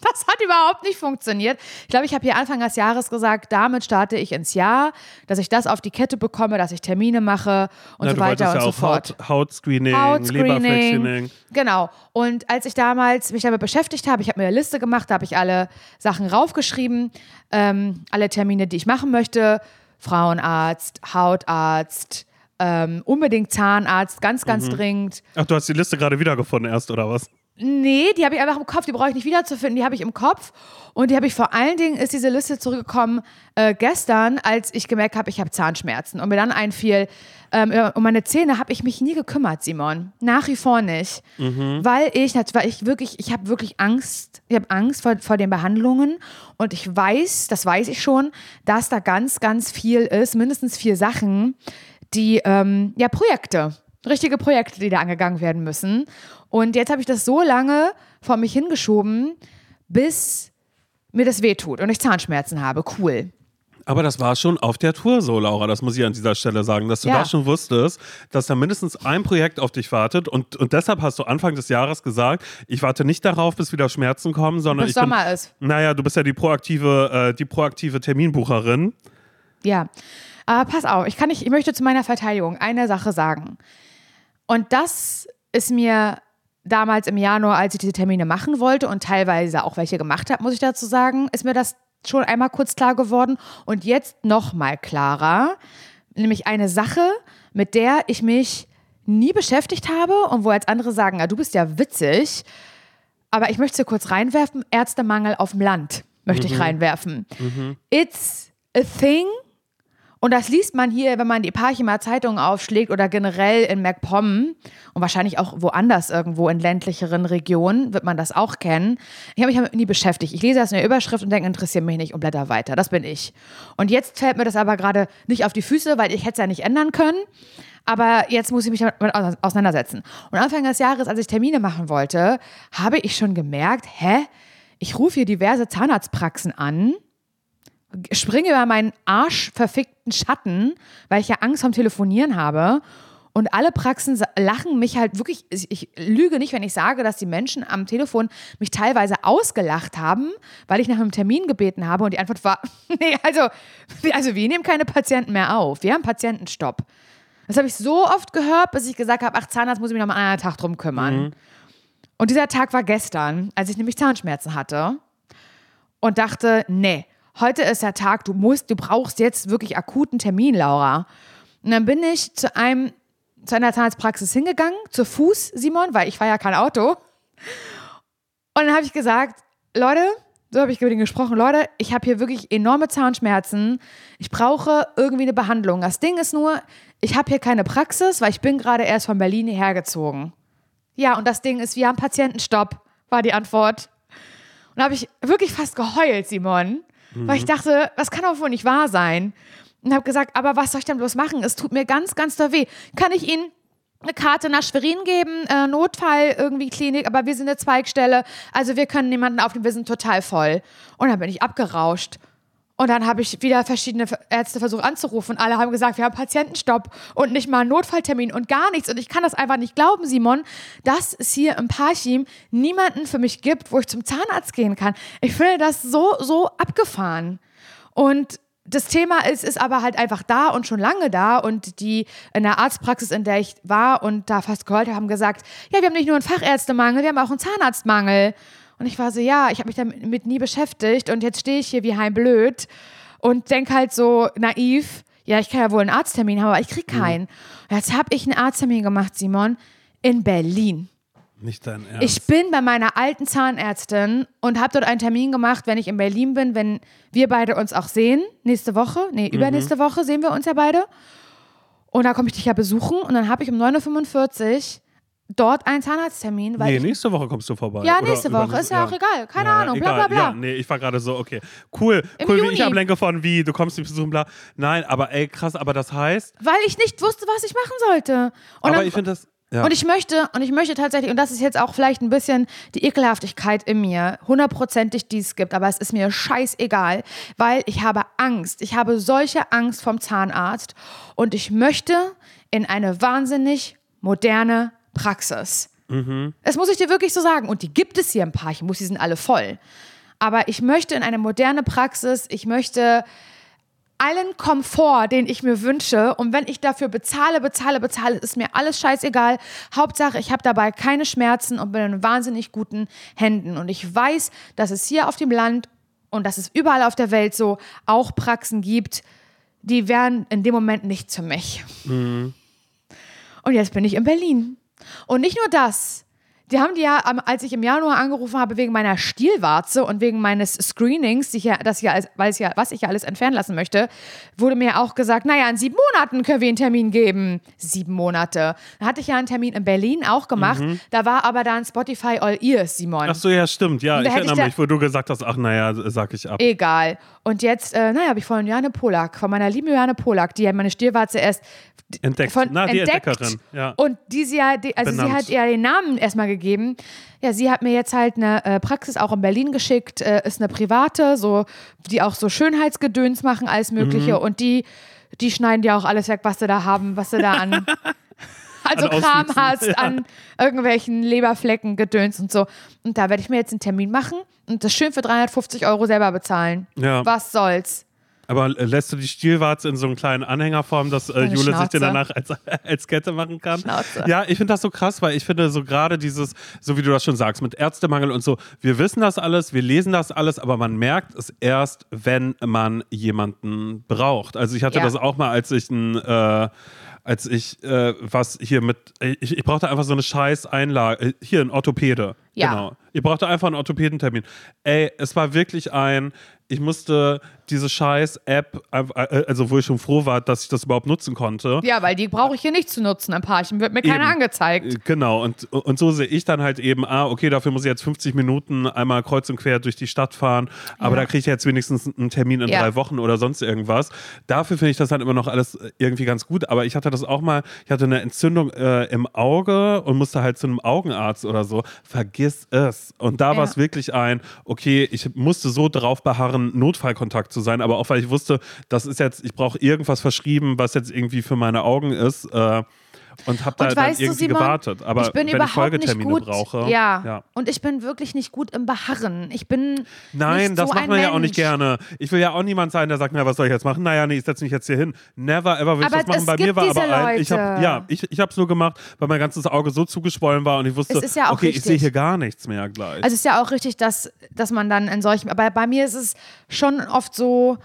Das hat überhaupt nicht funktioniert. Ich glaube, ich habe hier Anfang des Jahres gesagt, damit starte ich ins Jahr, dass ich das auf die Kette bekomme, dass ich Termine mache und Ja, so weiter und ja so fort. Haut, Hautscreening, Hautscreening. Genau. Und als ich damals mich damit beschäftigt habe, ich habe mir eine Liste gemacht, da habe ich alle Sachen raufgeschrieben, ähm, alle Termine, die ich machen möchte. Frauenarzt, Hautarzt, ähm, unbedingt Zahnarzt, ganz, ganz Mhm. dringend. Ach, du hast die Liste gerade wiedergefunden erst, oder was? Nee, die habe ich einfach im Kopf, die brauche ich nicht wiederzufinden, die habe ich im Kopf. Und die habe ich vor allen Dingen, ist diese Liste zurückgekommen äh, gestern, als ich gemerkt habe, ich habe Zahnschmerzen. Und mir dann einfiel, ähm, um meine Zähne habe ich mich nie gekümmert, Simon. Nach wie vor nicht. Weil ich, weil ich wirklich, ich habe wirklich Angst, ich habe Angst vor, vor den Behandlungen. Und ich weiß, das weiß ich schon, dass da ganz, ganz viel ist, mindestens vier Sachen, die, ähm, ja, Projekte, richtige Projekte, die da angegangen werden müssen. Und jetzt habe ich das so lange vor mich hingeschoben, bis mir das wehtut und ich Zahnschmerzen habe. Cool. Aber das war schon auf der Tour so, Laura, das muss ich an dieser Stelle sagen, dass du Ja. da schon wusstest, dass da mindestens ein Projekt auf dich wartet und, und deshalb hast du Anfang des Jahres gesagt, ich warte nicht darauf, bis wieder Schmerzen kommen, sondern Bis ich bin, Sommer ist. naja, du bist ja die proaktive, äh, die proaktive Terminbucherin. Ja. Aber pass auf, ich kann nicht, ich möchte zu meiner Verteidigung eine Sache sagen. Und das ist mir damals im Januar, als ich diese Termine machen wollte und teilweise auch welche gemacht habe, muss ich dazu sagen, ist mir das schon einmal kurz klar geworden. Und jetzt noch mal klarer, nämlich eine Sache, mit der ich mich nie beschäftigt habe und wo jetzt andere sagen, ja, du bist ja witzig, aber ich möchte sie kurz reinwerfen, Ärztemangel auf dem Land möchte ich reinwerfen. It's a thing und das liest man hier, wenn man die Parchimer Zeitung aufschlägt oder generell in MacPom und wahrscheinlich auch woanders irgendwo in ländlicheren Regionen wird man das auch kennen. Ich habe mich damit nie beschäftigt. Ich lese das in der Überschrift und denke, interessiert mich nicht und blätter weiter. Das bin ich. Und jetzt fällt mir das aber gerade nicht auf die Füße, weil ich hätte es ja nicht ändern können. Aber jetzt muss ich mich damit ause- auseinandersetzen. Und Anfang des Jahres, als ich Termine machen wollte, habe ich schon gemerkt, hä? Ich rufe hier diverse Zahnarztpraxen an springe über meinen arschverfickten Schatten, weil ich ja Angst vom Telefonieren habe. Und alle Praxen lachen mich halt wirklich, ich, lüge nicht, wenn ich sage, dass die Menschen am Telefon mich teilweise ausgelacht haben, weil ich nach einem Termin gebeten habe und die Antwort war, nee, also, also wir nehmen keine Patienten mehr auf, wir haben Patientenstopp. Das habe ich so oft gehört, bis ich gesagt habe, ach, Zahnarzt muss ich mich noch mal einen anderen Tag drum kümmern. Und dieser Tag war gestern, als ich nämlich Zahnschmerzen hatte und dachte, nee, heute ist der Tag, du musst, du brauchst jetzt wirklich akuten Termin, Laura. Und dann bin ich zu einem, zu einer Zahnarztpraxis hingegangen, zu Fuß, Simon, weil ich fahre ja kein Auto. Und dann habe ich gesagt, Leute, so habe ich mit ihnen gesprochen, Leute, ich habe hier wirklich enorme Zahnschmerzen. Ich brauche irgendwie eine Behandlung. Das Ding ist nur, ich habe hier keine Praxis, weil ich bin gerade erst von Berlin hierher gezogen. Ja, und das Ding ist, wir haben Patientenstopp, war die Antwort. Und da habe ich wirklich fast geheult, Simon, weil ich dachte, das kann doch wohl nicht wahr sein. Und habe gesagt, aber was soll ich denn bloß machen? Es tut mir ganz, ganz doll weh. Kann ich Ihnen eine Karte nach Schwerin geben, äh, Notfall irgendwie Klinik, aber wir sind eine Zweigstelle, also wir können niemanden aufnehmen, wir sind total voll. Und dann bin ich abgerauscht. Und dann habe ich wieder verschiedene Ärzte versucht anzurufen. Alle haben gesagt, wir haben Patientenstopp und nicht mal einen Notfalltermin und gar nichts. Und ich kann das einfach nicht glauben, Simon, dass es hier im Parchim niemanden für mich gibt, wo ich zum Zahnarzt gehen kann. Ich finde das so, so abgefahren. Und das Thema ist, ist aber halt einfach da und schon lange da. Und die in der Arztpraxis, in der ich war und da fast geheult habe, haben gesagt, ja, wir haben nicht nur einen Fachärztemangel, wir haben auch einen Zahnarztmangel. Und ich war so, ja, ich habe mich damit nie beschäftigt und jetzt stehe ich hier wie heimblöd und denke halt so naiv, ja, ich kann ja wohl einen Arzttermin haben, aber ich krieg keinen. Und jetzt habe ich einen Arzttermin gemacht, Simon, in Berlin. Nicht dein Ernst. Ich bin bei meiner alten Zahnärztin und habe dort einen Termin gemacht, wenn ich in Berlin bin, wenn wir beide uns auch sehen. Nächste Woche, nee, übernächste Woche sehen wir uns ja beide. Und da komme ich dich ja besuchen und dann habe ich um 9.45 Uhr dort einen Zahnarzttermin. Weil nee, nächste Woche kommst du vorbei. Ja, Oder nächste Woche, übernächste- ist ja auch egal, keine Ahnung, bla, egal. bla, bla. Ja, nee, ich war gerade so, okay, cool, Im cool, wie Juni. ich ablenke von wie, du kommst mich besuchen, bla. Nein, aber ey, krass, aber das heißt, weil ich nicht wusste, was ich machen sollte. Und aber ich finde das, ja. Und ich möchte, und ich möchte tatsächlich, und das ist jetzt auch vielleicht ein bisschen die Ekelhaftigkeit in mir, hundertprozentig die es gibt, aber es ist mir scheißegal, weil ich habe Angst. Ich habe solche Angst vom Zahnarzt und ich möchte in eine wahnsinnig moderne Praxis. Das muss ich dir wirklich so sagen. Und die gibt es hier ein paar. Ich muss, die sind alle voll. Aber ich möchte in eine moderne Praxis. Ich möchte allen Komfort, den ich mir wünsche. Und wenn ich dafür bezahle, bezahle, bezahle, ist mir alles scheißegal. Hauptsache, ich habe dabei keine Schmerzen und bin in wahnsinnig guten Händen. Und ich weiß, dass es hier auf dem Land und dass es überall auf der Welt so auch Praxen gibt, die wären in dem Moment nicht für mich. Und jetzt bin ich in Berlin. Und nicht nur das. Die haben die ja, am- als ich im Januar angerufen habe, wegen meiner Stielwarze und wegen meines Screenings, die ich ja, das ja, weil ja, was ich ja alles entfernen lassen möchte, wurde mir auch gesagt, naja, in sieben Monaten können wir einen Termin geben. Sieben Monate. Da hatte ich ja einen Termin in Berlin auch gemacht. Da war aber dann Spotify All Ears, Simon. Ach so, ja, stimmt, ja, ich erinnere ich mich, wo du gesagt hast, ach naja, sag ich ab. Egal. Und jetzt, äh, naja, habe ich von Johanne Polak, von meiner lieben Johanne Polak, die ja meine Stielwarze erst Entdeckt. von Na, die entdeckt Entdeckerin, ja. und die sie ja, die, also sie Benannt. hat ja den Namen erstmal gegeben gegeben. Ja, sie hat mir jetzt halt eine äh, Praxis auch in Berlin geschickt, äh, ist eine private, so, die auch so Schönheitsgedöns machen, alles Mögliche. Mhm. Und die, die schneiden dir auch alles weg, was sie da haben, was sie da an. Also An Kram hast ja. an irgendwelchen Leberflecken, Gedöns und so. Und da werde ich mir jetzt einen Termin machen und das schön für 350 Euro selber bezahlen. Ja. Was soll's? Aber lässt du die Stielwarze in so einen kleinen Anhänger formen, dass äh, Jule sich Schnauze. den danach als, als Kette machen kann? Schnauze. Ja, ich finde das so krass, weil ich finde so gerade dieses, so wie du das schon sagst, mit Ärztemangel und so, wir wissen das alles, wir lesen das alles, aber man merkt es erst, wenn man jemanden braucht. Also ich hatte Ja. das auch mal, als ich ein äh, als ich äh, was hier mit, ich, ich brauchte einfach so eine scheiß Einlage, äh, hier ein Orthopäde. Ja. Genau. Ich brauchte einfach einen Orthopädentermin. Ey, es war wirklich ein, ich musste diese scheiß App, äh, also wo ich schon froh war, dass ich das überhaupt nutzen konnte. Ja, weil die brauche ich hier nicht zu nutzen. Ein Paarchen wird mir keiner Eben. angezeigt. Äh, Genau, und, und so sehe ich dann halt eben, ah, okay, dafür muss ich jetzt 50 Minuten einmal kreuz und quer durch die Stadt fahren, aber Ja. da kriege ich jetzt wenigstens einen Termin in Ja. drei Wochen oder sonst irgendwas. Dafür finde ich das dann immer noch alles äh, irgendwie ganz gut, aber ich hatte das auch mal, ich hatte eine Entzündung äh, im Auge und musste halt zu einem Augenarzt oder so. Vergiss es. Und da Ja. war es wirklich ein, okay, ich musste so drauf beharren, Notfallkontakt zu sein, aber auch weil ich wusste, das ist jetzt, ich brauche irgendwas verschrieben, was jetzt irgendwie für meine Augen ist. Äh, und habe da Und dann weißt du, irgendwie Simon, gewartet. Aber ich bin wenn ich überhaupt Folgetermine nicht gut. brauche. Ja. ja. Und ich bin wirklich nicht gut im Beharren. Ich bin. Nein, das so macht man ja auch nicht gerne. Ich will ja auch niemand sein, der sagt, na, was soll ich jetzt machen? Naja, nee, ich setze mich jetzt hier hin. Never ever will ich Aber das machen. es Bei mir war aber ein, ich habe ja, ich, ich habe es nur gemacht, weil mein ganzes Auge so zugeschwollen war und ich wusste, ja auch okay, ich richtig. sehe hier gar nichts mehr gleich. Also es ist ja auch richtig, dass, dass man dann in solchen. Aber bei mir ist es schon oft so.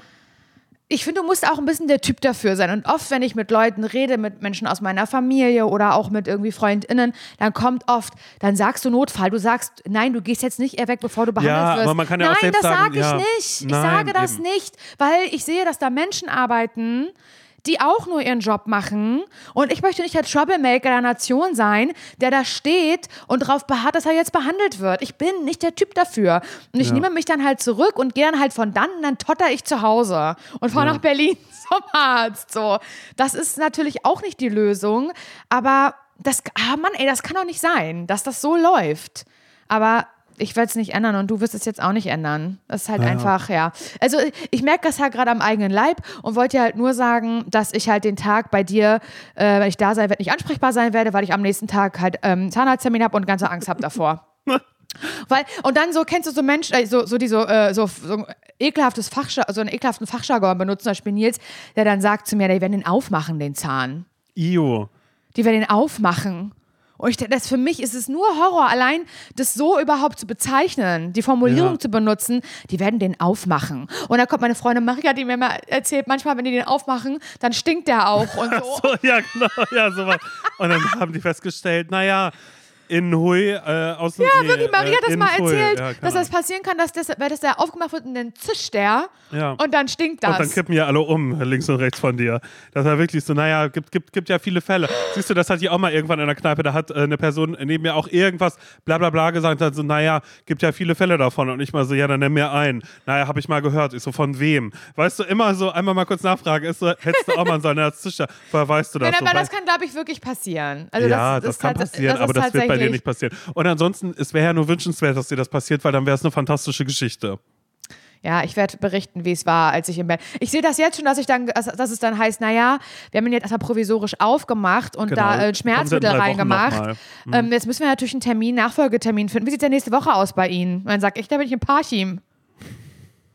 Ich finde, du musst auch ein bisschen der Typ dafür sein. Und oft, wenn ich mit Leuten rede, mit Menschen aus meiner Familie oder auch mit irgendwie FreundInnen, dann kommt oft, dann sagst du Notfall. Du sagst, nein, du gehst jetzt nicht weg, bevor du behandelt Ja, wirst. aber man kann ja auch nein, selbst das sage ich ja, nicht. Ich nein, sage das eben. nicht, weil ich sehe, dass da Menschen arbeiten, die auch nur ihren Job machen. Und ich möchte nicht der Troublemaker der Nation sein, der da steht und darauf beharrt, dass er jetzt behandelt wird. Ich bin nicht der Typ dafür. Und ich Ja. nehme mich dann halt zurück und gehe dann halt von dann, dann totter ich zu Hause und fahre Ja. nach Berlin zum Arzt. So. Das ist natürlich auch nicht die Lösung, aber das, ah Mann, ey, das kann doch nicht sein, dass das so läuft. Aber ich werde es nicht ändern und du wirst es jetzt auch nicht ändern. Das ist halt Ja. einfach, ja. Also ich merke das halt gerade am eigenen Leib und wollte halt nur sagen, dass ich halt den Tag bei dir, äh, wenn ich da sein werde, nicht ansprechbar sein werde, weil ich am nächsten Tag halt ähm, Zahnarzttermin habe und ganze Angst habe davor. Weil, und dann so, kennst du so Menschen, äh, so, so die so, äh, so, so ekelhaftes Fachjar so einen ekelhaften Fachjargon benutzen, zum Beispiel Nils, der dann sagt zu mir, die werden den aufmachen, den Zahn. Io. Die werden den aufmachen. Und ich, denke, das für mich ist es nur Horror, allein das so überhaupt zu bezeichnen, die Formulierung Ja. zu benutzen, die werden den aufmachen. Und da kommt meine Freundin Maria, die mir mal erzählt, manchmal, wenn die den aufmachen, dann stinkt der auch und so. So, ja, genau, ja, sowas. Und dann haben die festgestellt, naja, in Hui äh, aus dem Ja, nee, wirklich, Maria äh, hat das in mal Hui. erzählt, Ja, dass das Ahnung. passieren kann, dass das, weil das da aufgemacht wird und dann zischt der Ja. und dann stinkt das. Und dann kippen ja alle um, links und rechts von dir. Das war wirklich so, naja, gibt, gibt, gibt ja viele Fälle. Siehst du, das hatte ich auch mal irgendwann in der Kneipe, da hat äh, eine Person neben mir auch irgendwas bla bla bla gesagt, hat so, naja, gibt ja viele Fälle davon. Und ich mal so, ja, dann nenn mir einen. Naja, habe ich mal gehört. Ich so, von wem? Weißt du, immer so, einmal mal kurz nachfragen, ist so, hättest du auch mal sollen, als Zischer, woher weißt du das? Nein, so? aber Weißt- das kann, glaube ich, wirklich passieren. Also ja, das, das, ist kann tats- passieren, das aber das wird bei dir tatsächlich- nicht passieren. Und ansonsten, es wäre ja nur wünschenswert, dass dir das passiert, weil dann wäre es eine fantastische Geschichte. Ja, ich werde berichten, wie es war, als ich im Bett. Ich sehe das jetzt schon, dass ich dann, dass, es dann heißt, naja, wir haben ihn jetzt erstmal provisorisch aufgemacht und Genau. da äh, Schmerzmittel reingemacht. nochmal. Ähm, jetzt müssen wir natürlich einen Termin, Nachfolgetermin finden. Wie sieht der nächste Woche aus bei Ihnen? Und dann sag ich, da bin ich im Parchim.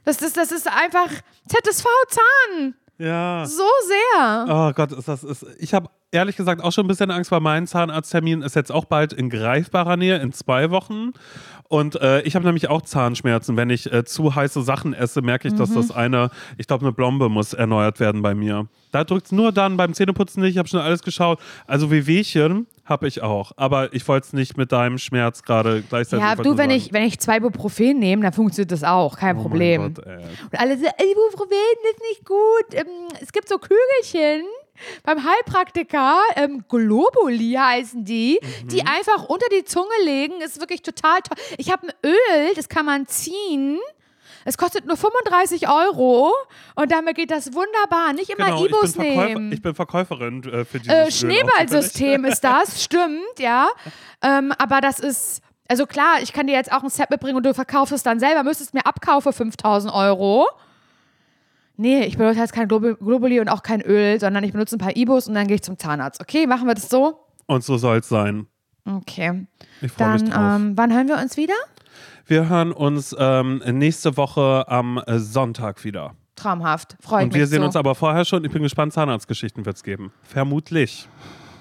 Das ist, das ist einfach ZSV-Zahn. Ja. So sehr. Oh Gott, das ist. Ich habe ehrlich gesagt auch schon ein bisschen Angst, weil mein Zahnarzttermin ist jetzt auch bald in greifbarer Nähe, in zwei Wochen. Und äh, ich habe nämlich auch Zahnschmerzen. Wenn ich äh, zu heiße Sachen esse, merke ich, Mhm. dass das eine, ich glaube, eine Blombe muss erneuert werden bei mir. Da drückt es nur dann beim Zähneputzen nicht. Ich habe schon alles geschaut. Also Wehwehchen habe ich auch. Aber ich wollte es nicht mit deinem Schmerz gerade gleichzeitig Ja, du, wenn sagen. ich, wenn ich zwei Ibuprofen nehme, dann funktioniert das auch, kein Oh Problem. Gott. Und alle so, Ibuprofen ist nicht gut. Ähm, es gibt so Kügelchen beim Heilpraktiker, ähm, Globuli heißen die, Mhm. die einfach unter die Zunge legen. Ist wirklich total toll. Ich habe ein Öl, das kann man ziehen. Es kostet nur 35 Euro und damit geht das wunderbar. Nicht immer Genau, ich Ibus Verkäufer, nehmen. ich bin Verkäuferin äh, für dieses Äh, Schneeballsystem ist das, stimmt, ja. Ähm, aber das ist, also klar, ich kann dir jetzt auch ein Set mitbringen und du verkaufst es dann selber, müsstest mir abkaufen 5000 Euro. Nee, ich benutze jetzt kein Globu- Globuli und auch kein Öl, sondern ich benutze ein paar Ibus und dann gehe ich zum Zahnarzt. Okay, machen wir das so? Und so soll es sein. Okay. Ich freue mich drauf. ähm, wann hören wir uns wieder? wir hören uns ähm, nächste Woche am äh, Sonntag wieder. Traumhaft. Freue ich Und mich wir sehen so. uns aber vorher schon. Ich bin gespannt, Zahnarztgeschichten wird es geben. Vermutlich.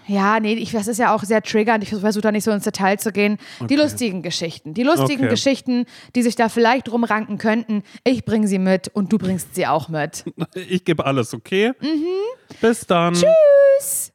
Ja, nee, ich, das ist ja auch sehr triggernd. Ich versuche da nicht so ins Detail zu gehen. Die lustigen Geschichten. Die lustigen Okay. Geschichten, die sich da vielleicht rumranken könnten. Ich bringe sie mit und du bringst sie auch mit. Ich gebe alles, okay? Bis dann. Tschüss.